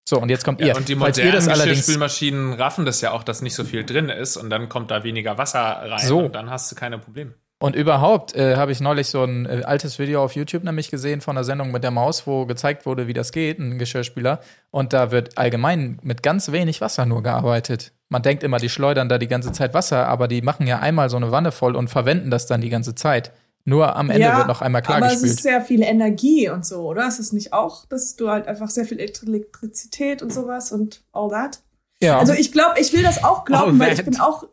So, und jetzt kommt ihr. Ja, und die ihr modernen Geschirrspülmaschinen raffen das ja auch, dass nicht so viel drin ist und dann kommt da weniger Wasser rein So. und dann hast du keine Probleme. Und überhaupt äh, habe ich neulich so ein äh, altes Video auf YouTube nämlich gesehen von einer Sendung mit der Maus, wo gezeigt wurde, wie das geht, ein Geschirrspüler. Und da wird allgemein mit ganz wenig Wasser nur gearbeitet. Man denkt immer, die schleudern da die ganze Zeit Wasser, aber die machen ja einmal so eine Wanne voll und verwenden das dann die ganze Zeit. Nur am Ende wird noch einmal klar aber es ist gespült. sehr viel Energie und so, oder? Ist es nicht auch, dass du halt einfach sehr viel Elektri- Elektrizität und sowas und all that? Ja. Also ich glaube, ich will das auch glauben, All weil ich bin auch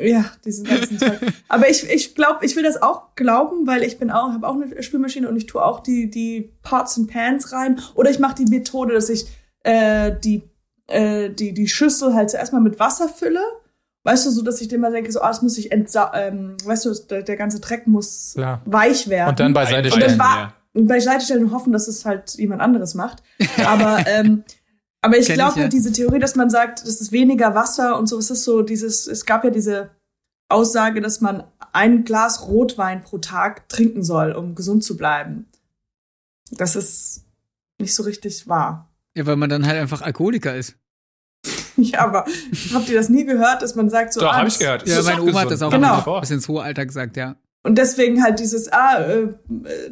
ja, diesen ganzen Zeug. Aber ich, ich glaube, ich will das auch glauben, weil ich bin auch, habe auch eine Spülmaschine und ich tue auch die, die Pots und Pans rein. Oder ich mache die Methode, dass ich äh, die, äh, die, die Schüssel halt zuerst mal mit Wasser fülle. Weißt du, so dass ich dir mal denke, so, ah, das muss ich entsa ähm, weißt du, der, der ganze Dreck muss Klar. weich werden. und dann beiseite Und und stellen. dann Ja. war und beiseite stellen und hoffen, dass es halt jemand anderes macht. Aber ähm, aber ich glaube ich, ja. halt diese Theorie, dass man sagt, das ist weniger Wasser und so, es ist so dieses, es gab ja diese Aussage, dass man ein Glas Rotwein pro Tag trinken soll, um gesund zu bleiben. Das ist nicht so richtig wahr. Ja, weil man dann halt einfach Alkoholiker ist. Ja, aber habt ihr das nie gehört, dass man sagt so, Doch, ah, habe ich gehört. Ja, Ist meine auch Oma hat gesund. das auch Genau. genau. bis ins hohe Alter gesagt, ja. Und deswegen halt dieses, ah, äh,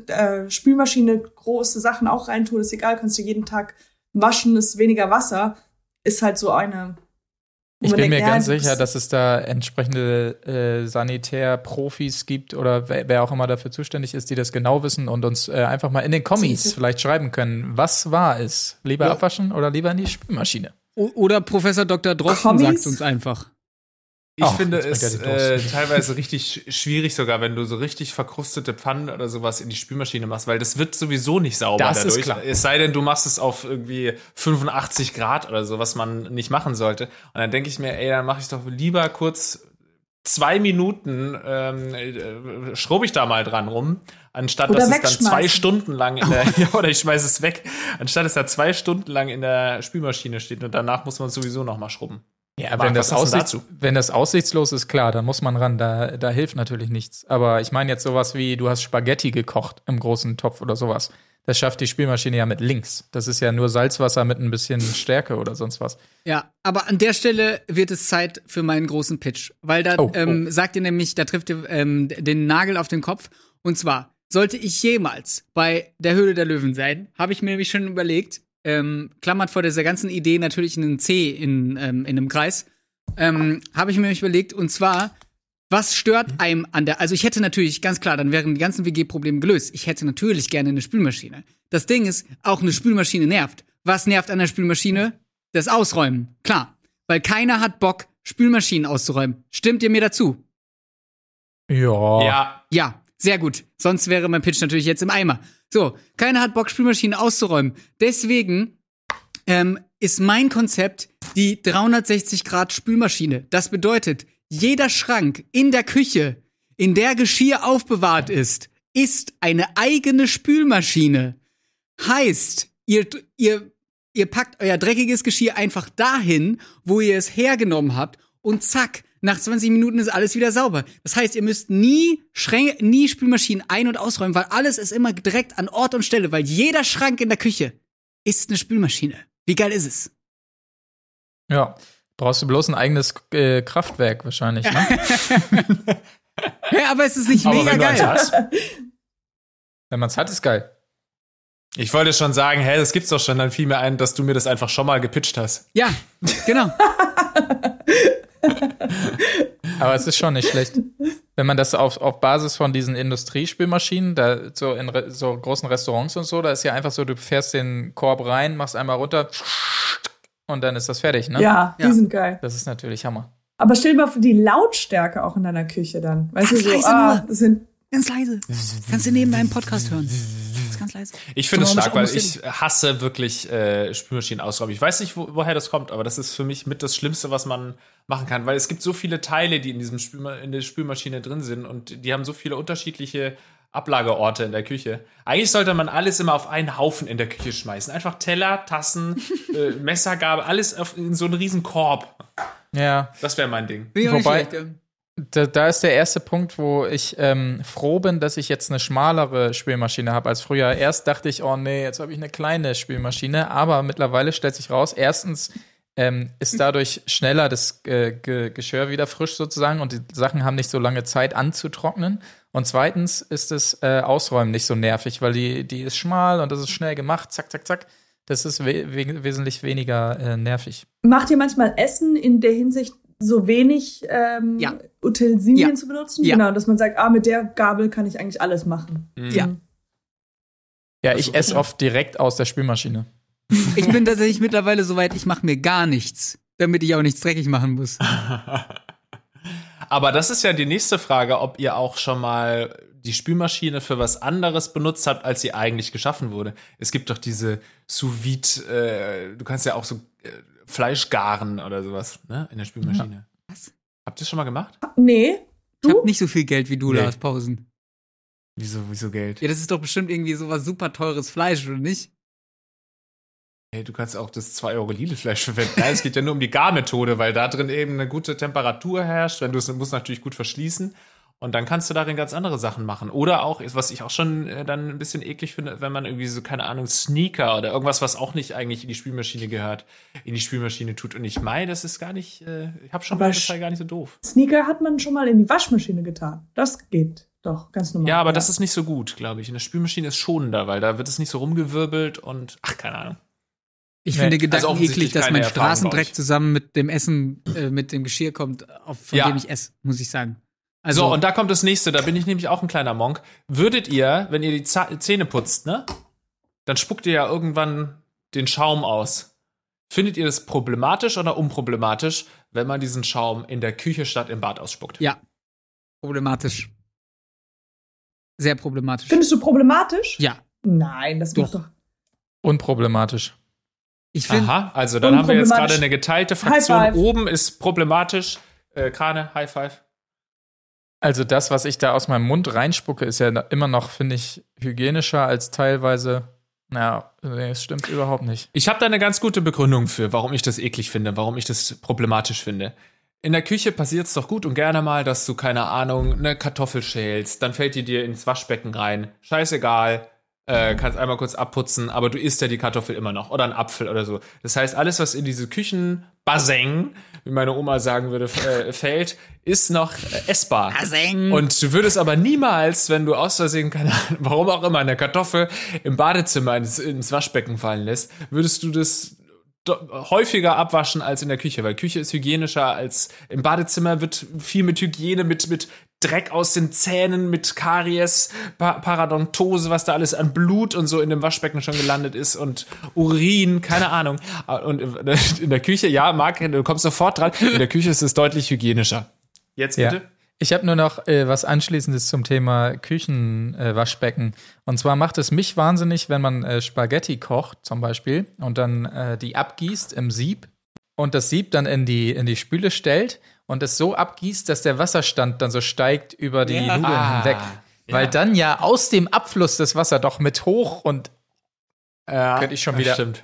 äh, Spülmaschine, große Sachen auch reintun, ist egal, kannst du jeden Tag waschen, ist weniger Wasser, ist halt so eine. Ich bin denkt, mir ja, ganz sicher, dass es da entsprechende äh, Sanitärprofis gibt oder wer, wer auch immer dafür zuständig ist, die das genau wissen und uns äh, einfach mal in den Kommis vielleicht schreiben können, was war es? Lieber Ja. abwaschen oder lieber in die Spülmaschine? O oder Professor Dr. Drosten Kommis? sagt uns einfach. Ich Ach, finde es äh, teilweise richtig sch- schwierig sogar, wenn du so richtig verkrustete Pfannen oder sowas in die Spülmaschine machst, weil das wird sowieso nicht sauber Das ist dadurch. klar. Es sei denn, du machst es auf irgendwie 85 Grad oder so, was man nicht machen sollte. Und dann denke ich mir, ey, dann mache ich doch lieber kurz zwei Minuten ähm, äh, schraube ich da mal dran rum, anstatt Oder dass es dann zwei. Stunden lang in der, ja, oder ich schmeiße es weg, anstatt es da zwei Stunden lang in der Spülmaschine steht und danach muss man sowieso noch mal schrubben. Ja, Marc, wenn das, aussichts dazu? wenn das aussichtslos ist, klar, dann muss man ran. Da, da hilft natürlich nichts. Aber ich meine jetzt sowas wie, du hast Spaghetti gekocht im großen Topf oder sowas. Das schafft die Spülmaschine ja mit links. Das ist ja nur Salzwasser mit ein bisschen Stärke oder sonst was. Ja, aber an der Stelle wird es Zeit für meinen großen Pitch. Weil da Oh, ähm, sagt ihr nämlich, da trifft ihr ähm, den Nagel auf den Kopf. Und zwar, sollte ich jemals bei der Höhle der Löwen sein, habe ich mir nämlich schon überlegt, ähm, klammert vor dieser ganzen Idee natürlich einen C in, ähm, in einem Kreis, ähm, habe ich mir überlegt, und zwar, was stört einem an der, also ich hätte natürlich, ganz klar, dann wären die ganzen WG-Probleme gelöst. Ich hätte natürlich gerne eine Spülmaschine. Das Ding ist, auch eine Spülmaschine nervt. Was nervt an der Spülmaschine? Das Ausräumen. Klar. Weil keiner hat Bock, Spülmaschinen auszuräumen. Stimmt ihr mir dazu? Ja. Ja, Ja, sehr gut. Sonst wäre mein Pitch natürlich jetzt im Eimer. So, keiner hat Bock, Spülmaschinen auszuräumen. Deswegen ähm, ist mein Konzept die 360 Grad Spülmaschine. Das bedeutet, jeder Schrank in der Küche, in der Geschirr aufbewahrt ist, ist eine eigene Spülmaschine. Heißt, ihr, ihr, ihr packt euer dreckiges Geschirr einfach dahin, wo ihr es hergenommen habt und zack, nach 20 Minuten ist alles wieder sauber. Das heißt, ihr müsst nie Schränke, nie Spülmaschinen ein- und ausräumen, weil alles ist immer direkt an Ort und Stelle, weil jeder Schrank in der Küche ist eine Spülmaschine. Wie geil ist es? Ja. Brauchst du bloß ein eigenes äh, Kraftwerk wahrscheinlich, ne? Ja, aber es ist nicht aber mega wenn geil. hast. Wenn man es hat, ist geil. Ich wollte schon sagen, hä, das gibt's doch schon. Dann fiel mir ein, dass du mir das einfach schon mal gepitcht hast. Ja, genau. Aber es ist schon nicht schlecht. Wenn man das auf, auf Basis von diesen Industriespülmaschinen, da so in Re so großen Restaurants und so, da ist ja einfach so, du fährst den Korb rein, machst einmal runter und dann ist das fertig, ne? Ja, die Ja. sind geil. Das ist natürlich Hammer. Aber stell dir mal vor, die Lautstärke auch in deiner Küche dann. Weißt du, Ganz so, leise ah, nur. das sind Ganz leise. Kannst du neben deinem Podcast hören. Ganz leise. Ich finde es stark, weil ich hasse wirklich äh, Spülmaschinen ausräumen. Ich weiß nicht, wo, woher das kommt, aber das ist für mich mit das Schlimmste, was man machen kann, weil es gibt so viele Teile, die in diesem Spülma in der Spülmaschine drin sind und die haben so viele unterschiedliche Ablageorte in der Küche. Eigentlich sollte man alles immer auf einen Haufen in der Küche schmeißen. Einfach Teller, Tassen, äh, Messer, Gabel, alles auf, in so einen riesen Korb. Ja. Das wäre mein Ding. Wobei- schlecht. Da, da ist der erste Punkt, wo ich ähm, froh bin, dass ich jetzt eine schmalere Spülmaschine habe als früher. Erst dachte ich, oh nee, jetzt habe ich eine kleine Spülmaschine, aber mittlerweile stellt sich raus, erstens ähm, ist dadurch schneller das äh, Ge Geschirr wieder frisch sozusagen und die Sachen haben nicht so lange Zeit anzutrocknen. Und zweitens ist das äh, Ausräumen nicht so nervig, weil die, die ist schmal und das ist schnell gemacht, zack, zack, zack. Das ist we wesentlich weniger äh, nervig. Macht ihr manchmal Essen in der Hinsicht so wenig ähm, Ja. Utensilien Ja. zu benutzen? Ja. Genau, dass man sagt, ah, mit der Gabel kann ich eigentlich alles machen. Ja. Ja, Also, ich esse oft direkt aus der Spülmaschine. Ich bin tatsächlich mittlerweile so weit, ich mache mir gar nichts, damit ich auch nichts dreckig machen muss. Aber das ist ja die nächste Frage, ob ihr auch schon mal die Spülmaschine für was anderes benutzt habt, als sie eigentlich geschaffen wurde. Es gibt doch diese sous vide, äh, du kannst ja auch so äh, Fleisch garen oder sowas, ne, in der Spülmaschine. Was? Habt ihr das schon mal gemacht? Nee. Ich Du? habe nicht so viel Geld wie du, Nee. Lars Pausen. Wieso, wieso Geld? Ja, das ist doch bestimmt irgendwie sowas super teures Fleisch, oder nicht? Hey, du kannst auch das 2 Euro Lidl-Fleisch verwenden. Nein, es geht ja nur um die Garmethode, weil da drin eben eine gute Temperatur herrscht. Wenn du es musst natürlich gut verschließen. Und dann kannst du darin ganz andere Sachen machen. Oder auch, was ich auch schon äh, dann ein bisschen eklig finde, wenn man irgendwie so, keine Ahnung, Sneaker oder irgendwas, was auch nicht eigentlich in die Spülmaschine gehört, in die Spülmaschine tut. Und ich meine, das ist gar nicht, äh, ich habe schon mal, das sei gar nicht so doof. Sneaker hat man schon mal in die Waschmaschine getan. Das geht doch, ganz normal. Ja, aber das ist nicht so gut, glaube ich. In der Spülmaschine ist schonender, weil da wird es nicht so rumgewirbelt und, ach, keine Ahnung. Ich Nee, finde also Gedanken offensichtlich eklig, dass mein Straßendreck zusammen mit dem Essen, äh, mit dem Geschirr kommt, auf, von Ja. dem ich esse, muss ich sagen. Also, so, und da kommt das nächste, da bin ich nämlich auch ein kleiner Monk. Würdet ihr, wenn ihr die Zähne putzt, ne? Dann spuckt ihr ja irgendwann den Schaum aus. Findet ihr das problematisch oder unproblematisch, wenn man diesen Schaum in der Küche statt im Bad ausspuckt? ja, problematisch. Sehr problematisch. Findest du problematisch? Ja, Nein, das Doch. doch. Unproblematisch. ich finde, Aha, also dann haben wir jetzt gerade eine geteilte Fraktion. Oben ist problematisch. Äh, Krane, High Five. Also das, was ich da aus meinem Mund reinspucke, ist ja immer noch, finde ich, hygienischer als teilweise. Naja, nee, es stimmt überhaupt nicht. Ich habe da eine ganz gute Begründung für, warum ich das eklig finde, warum ich das problematisch finde. In der Küche passiert es doch gut und gerne mal, dass du, keine Ahnung, eine Kartoffel schälst, dann fällt die dir ins Waschbecken rein. Scheißegal, äh, kannst einmal kurz abputzen, aber du isst ja die Kartoffel immer noch. Oder ein Apfel oder so. Das heißt, alles, was in diese Küchenbassin, wie meine Oma sagen würde, äh, fällt, ist noch äh, essbar. Und du würdest aber niemals, wenn du aus Versehen, keine Ahnung, warum auch immer, eine Kartoffel im Badezimmer ins, ins Waschbecken fallen lässt, würdest du das häufiger abwaschen als in der Küche, weil Küche ist hygienischer als im Badezimmer wird viel mit Hygiene, mit, mit Dreck aus den Zähnen, mit Karies, pa Paradontose, was da alles an Blut und so in dem Waschbecken schon gelandet ist und Urin, keine Ahnung. Und in der Küche, ja, Marc, du kommst sofort dran, in der Küche ist es deutlich hygienischer. Jetzt Ja. bitte? Ich habe nur noch äh, was Anschließendes zum Thema Küchenwaschbecken. Äh, und zwar macht es mich wahnsinnig, wenn man äh, Spaghetti kocht zum Beispiel und dann äh, die abgießt im Sieb und das Sieb dann in die, in die Spüle stellt und es so abgießt, dass der Wasserstand dann so steigt über die Ja. Nudeln Ah, hinweg. Weil ja. dann ja aus dem Abfluss das Wasser doch mit hoch und Ja, Könnte ich schon wieder- Stimmt.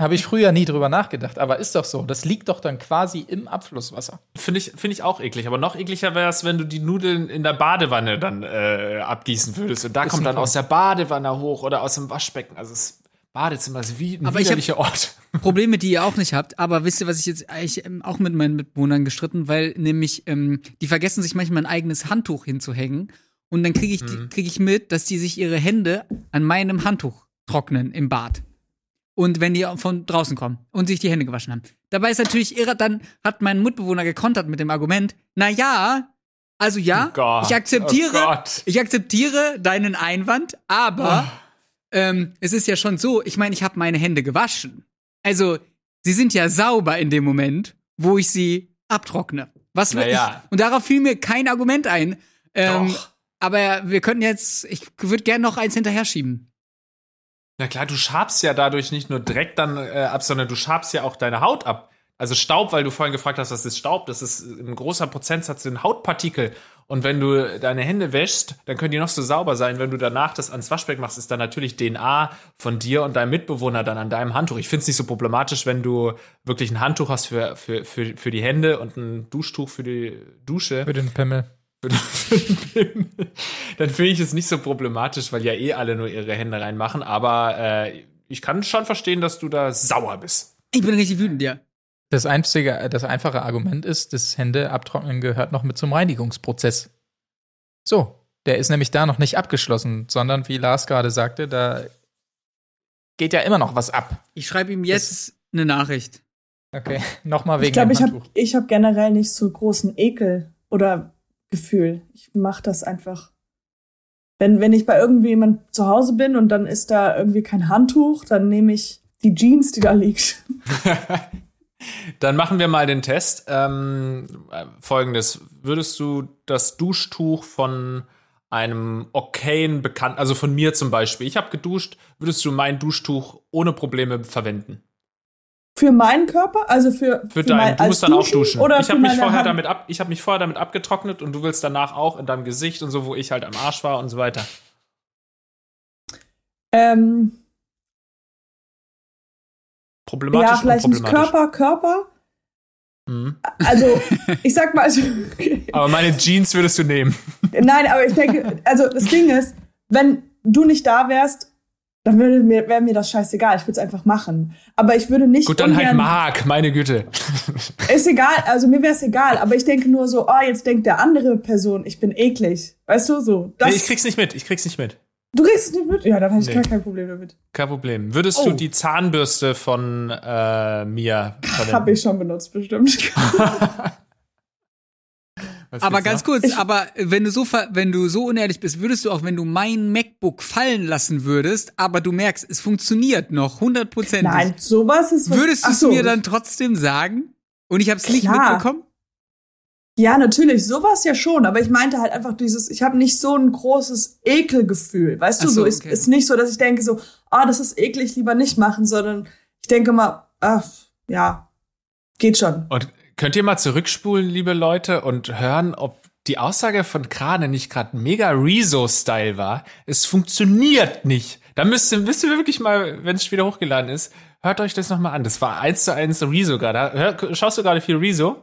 habe ich früher nie drüber nachgedacht, aber ist doch so. Das liegt doch dann quasi im Abflusswasser. Finde ich, finde ich auch eklig. Aber noch ekliger wäre es, wenn du die Nudeln in der Badewanne dann äh, abgießen würdest. Und da Ist kommt dann Punkt. aus der Badewanne hoch oder aus dem Waschbecken. Also das Badezimmer ist wie ein Aber widerlicher Ort. Probleme, die ihr auch nicht habt. Aber wisst ihr, was ich jetzt eigentlich ähm, auch mit meinen Mitbewohnern gestritten, weil nämlich ähm, die vergessen sich manchmal ein eigenes Handtuch hinzuhängen und dann kriege ich die- krieg ich mit, dass die sich ihre Hände an meinem Handtuch trocknen im Bad. Und wenn die von draußen kommen und sich die Hände gewaschen haben. Dabei ist natürlich irre, dann hat mein Mitbewohner gekontert mit dem Argument, na ja, also ja, Oh Gott, ich akzeptiere, oh ich akzeptiere deinen Einwand, aber ähm, es ist ja schon so, ich meine, ich habe meine Hände gewaschen. Also, sie sind ja sauber in dem Moment, wo ich sie abtrockne. Was will Naja. ich? Und darauf fiel mir kein Argument ein. Ähm, Doch. aber wir könnten jetzt, ich würde gerne noch eins hinterher schieben. Na klar, du schabst ja dadurch nicht nur Dreck dann äh, ab, sondern du schabst ja auch deine Haut ab. Also Staub, weil du vorhin gefragt hast, was ist Staub? Das ist ein großer Prozentsatz sind Hautpartikel. Und wenn du deine Hände wäschst, dann können die noch so sauber sein. Wenn du danach das ans Waschbecken machst, ist dann natürlich DNA von dir und deinem Mitbewohner dann an deinem Handtuch. Ich finde es nicht so problematisch, wenn du wirklich ein Handtuch hast für, für, für, für die Hände und ein Duschtuch für die Dusche. Für den Pimmel. dann finde ich es nicht so problematisch, weil ja eh alle nur ihre Hände reinmachen. Aber äh, ich kann schon verstehen, dass du da sauer bist. Ich bin richtig wütend, ja. Das einzige, das einfache Argument ist, das Hände abtrocknen gehört noch mit zum Reinigungsprozess. So, der ist nämlich da noch nicht abgeschlossen, sondern wie Lars gerade sagte, da geht ja immer noch was ab. Ich schreibe ihm jetzt das eine Nachricht. Okay, nochmal wegen Ich glaube, ich habe ich hab generell nicht so großen Ekel oder Gefühl. Ich mache das einfach. Wenn, wenn ich bei irgendjemand zu Hause bin und dann ist da irgendwie kein Handtuch, dann nehme ich die Jeans, die da liegt. Dann machen wir mal den Test. Ähm, Folgendes: Würdest du das Duschtuch von einem okayen Bekannten, also von mir zum Beispiel, ich habe geduscht, würdest du mein Duschtuch ohne Probleme verwenden? Für meinen Körper, also für für, für deinen. Du musst dann auch duschen. Oder ich habe mich vorher Hand. damit ab, ich habe mich vorher damit abgetrocknet und du willst danach auch in deinem Gesicht und so, wo ich halt am Arsch war und so weiter. Ähm, problematisch. Ja, vielleicht nicht Körper, Körper. Mhm. Also, ich sag mal. Also, aber meine Jeans würdest du nehmen. Nein, aber ich denke, also das Ding ist, wenn du nicht da wärst, dann würde mir, wäre mir das scheißegal. Ich würde es einfach machen. Aber ich würde nicht. Gut, dann halt Mark, meine Güte. Ist egal, also mir wäre es egal. Aber ich denke nur so, oh, jetzt denkt der andere Person, ich bin eklig. Weißt du, so. Das nee, ich krieg's nicht mit, ich krieg's nicht mit. Du kriegst es nicht mit? Ja, dann habe ich nee. gar kein Problem damit. Kein Problem. Würdest oh. du die Zahnbürste von äh, mir verwenden? Habe ich schon benutzt, bestimmt. aber ganz kurz, ich, aber wenn du so wenn du so unehrlich bist, würdest du auch, wenn du mein MacBook fallen lassen würdest, aber du merkst, es funktioniert noch hundertprozentig. Nein, sowas ist was, Würdest du es so. mir dann trotzdem sagen? Und ich habe es nicht mitbekommen? Ja, natürlich, sowas ja schon, aber ich meinte halt einfach dieses, ich habe nicht so ein großes Ekelgefühl, weißt du, so, so ist, okay. ist nicht so, dass ich denke so, ah, das ist eklig, lieber nicht machen, sondern ich denke mal, ach, ja, geht schon. Und könnt ihr mal zurückspulen, liebe Leute, und hören, ob die Aussage von Krane nicht gerade mega Rezo-Style war? Es funktioniert nicht. Da müsst ihr, müsst ihr wirklich mal, wenn es wieder hochgeladen ist, hört euch das nochmal an. Das war eins zu eins Rezo gerade. Schaust du gerade viel Rezo?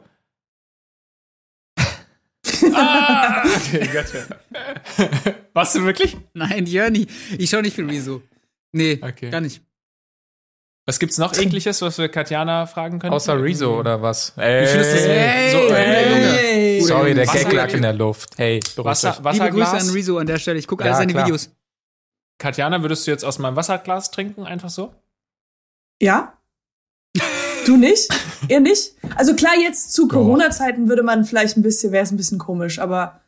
Ah, okay, gotcha. Warst du wirklich? Nein, Jörni. Ich schaue nicht für Rezo. Nee, okay. gar nicht. Was gibt's noch ekliges, was wir Katjana fragen können? Außer Rezo oder was? Ey, Wie findest du das? So, hey. Sorry, der Gag lag in der Luft. Hey, Wasser, Wasserglas. Liebe Grüße an Rezo an der Stelle. Ich gucke ja, alles in die Videos. Katjana, würdest du jetzt aus meinem Wasserglas trinken, einfach so? Ja. Du nicht? Ihr nicht? Also klar, jetzt zu Corona-Zeiten würde man vielleicht ein bisschen, wäre es ein bisschen komisch, aber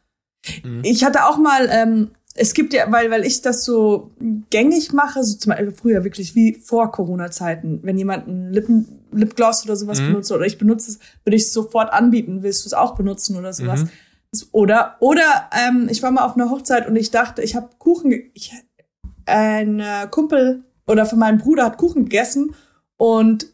mhm. ich hatte auch mal, ähm, es gibt ja, weil, weil ich das so gängig mache, so zum Beispiel früher wirklich wie vor Corona-Zeiten, wenn jemand einen Lippen, Lipgloss oder sowas mhm. benutzt oder ich benutze es, würde ich es sofort anbieten, willst du es auch benutzen oder sowas. Mhm. Oder, oder ähm, ich war mal auf einer Hochzeit und ich dachte, ich habe Kuchen, ich, ein äh, Kumpel oder von meinem Bruder hat Kuchen gegessen und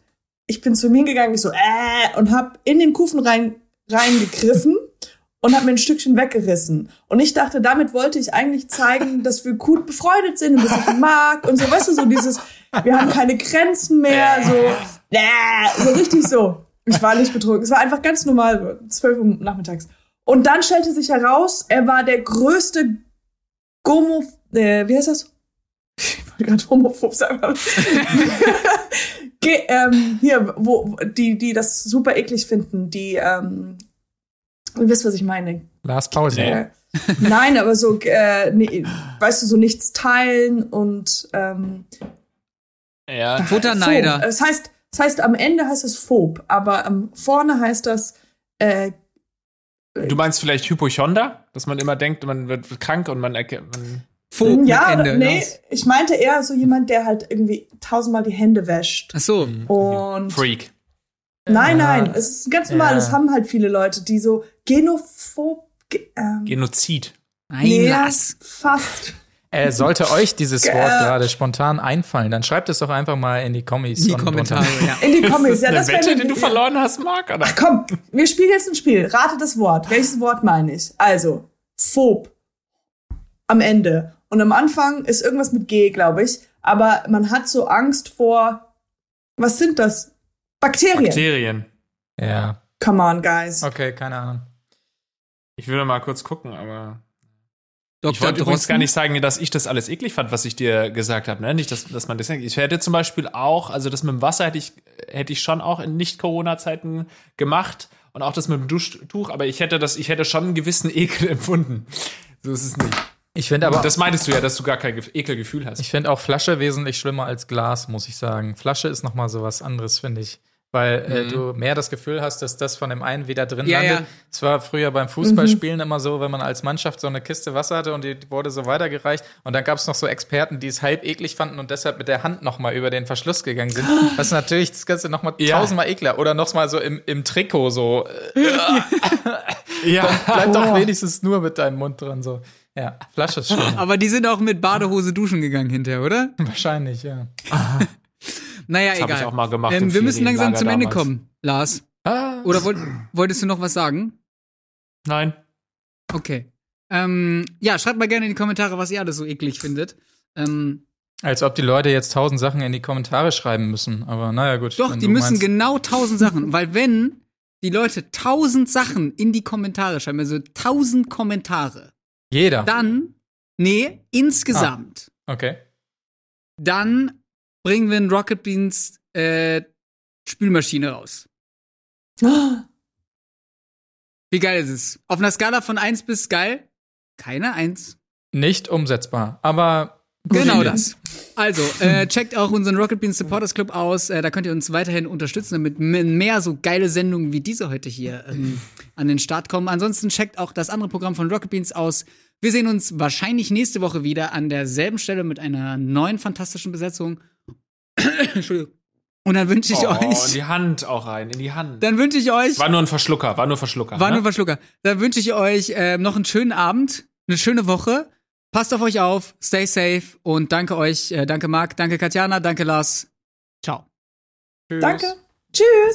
ich bin zu ihm hingegangen, ich so, äh, und hab in den Kuchen rein, reingegriffen und hab mir ein Stückchen weggerissen. Und ich dachte, damit wollte ich eigentlich zeigen, dass wir gut befreundet sind und dass ich mag und so, weißt du, so dieses, wir haben keine Grenzen mehr, so, äh, so richtig so. Ich war nicht betrunken. Es war einfach ganz normal, 12 Uhr nachmittags. Und dann stellte sich heraus, er war der größte Gomo, äh, wie heißt das? Ich wollte gerade homophob sagen. Ge ähm, hier, wo die, die das super eklig finden, die, ähm, ihr wisst, was ich meine. Lars Paul. Äh, nein, aber so, äh, nee, weißt du, so nichts teilen und ähm, ja. Futterneider. Das heißt, das heißt, am Ende heißt es Phob, aber ähm, vorne heißt das äh, Du meinst vielleicht Hypochonder, dass man immer denkt, man wird krank und man, man Vogt ja, Ende, nee, raus. ich meinte eher so jemand, der halt irgendwie tausendmal die Hände wäscht. Ach so. Und Freak. Nein, nein, es ist ganz normal, ja. das haben halt viele Leute, die so genophob ähm, Genozid. Nein, Nee. Fast. Äh, sollte euch dieses. Wort gerade spontan einfallen, dann schreibt es doch einfach mal in die Kommis. Die Kommentare, ja. In die Comics. Ja, Eine das Wette, die du verloren hast, Marc, oder? Komm, wir spielen jetzt ein Spiel. Rate das Wort. Welches Wort meine ich? Also, Phob. Am Ende. Und am Anfang ist irgendwas mit G, glaube ich. Aber man hat so Angst vor. Was sind das? Bakterien. Bakterien. Ja, Come on, guys. okay, keine Ahnung. Ich würde mal kurz gucken, aber. Ich Dr. wollte übrigens gar nicht sagen, dass ich das alles eklig fand, was ich dir gesagt habe. Ne? Nicht, dass, dass man das denkt. Ich hätte zum Beispiel auch, also das mit dem Wasser hätte ich, hätte ich schon auch in Nicht-Corona-Zeiten gemacht und auch das mit dem Duschtuch, aber ich hätte das, ich hätte schon einen gewissen Ekel empfunden. So ist es nicht. Ich finde aber, das meintest du ja, dass du gar kein Ge- Ekelgefühl hast. ich finde auch Flasche wesentlich schlimmer als Glas, muss ich sagen. Flasche ist noch mal so was anderes, finde ich. Weil äh, du mehr das Gefühl hast, dass das von dem einen wieder drin Ja, landet. ja. Es war früher beim Fußballspielen immer so, wenn man als Mannschaft so eine Kiste Wasser hatte und die wurde so weitergereicht. Und dann gab es noch so Experten, die es halb eklig fanden und deshalb mit der Hand noch mal über den Verschluss gegangen sind. Was natürlich das Ganze noch mal Ja. tausendmal ekler. Oder noch mal so im, im Trikot so. Ja. bleib doch wenigstens nur mit deinem Mund dran so. Ja, Flasche ist schlimm. Aber die sind auch mit Badehose duschen gegangen hinterher, oder? Wahrscheinlich, ja. Naja, Das hab egal. ich auch mal gemacht Ähm, wir müssen langsam zum Ende damals. kommen, Lars. Ah, Oder wollt, wolltest du noch was sagen? Nein. Okay. Ähm, ja, schreibt mal gerne in die Kommentare, was ihr alles so eklig findet. Ähm, Als ob die Leute jetzt tausend Sachen in die Kommentare schreiben müssen. Aber naja, gut. doch, die müssen genau tausend Sachen, weil wenn die Leute tausend Sachen in die Kommentare schreiben, also tausend Kommentare, Jeder. dann, nee, insgesamt, Okay. dann bringen wir in Rocket Beans äh, Spülmaschine raus. Wie geil ist es? Auf einer Skala von 1 bis geil? Keine 1. Nicht umsetzbar. Aber Genau das. Also, äh, checkt auch unseren Rocket Beans Supporters Club aus. Äh, da könnt ihr uns weiterhin unterstützen, damit mehr so geile Sendungen wie diese heute hier ähm, an den Start kommen. Ansonsten checkt auch das andere Programm von Rocket Beans aus. Wir sehen uns wahrscheinlich nächste Woche wieder an derselben Stelle mit einer neuen fantastischen Besetzung. Entschuldigung. Und dann wünsche ich Oh, in euch, die Hand auch rein, in die Hand. dann wünsche ich euch, War nur ein Verschlucker, war nur Verschlucker. war ne? nur Verschlucker. Dann wünsche ich euch ähm, noch einen schönen Abend, eine schöne Woche. Passt auf euch auf, stay safe und danke euch, äh, danke Marc, danke Katjana, danke Lars. Ciao. Tschüss. Danke. Tschüss.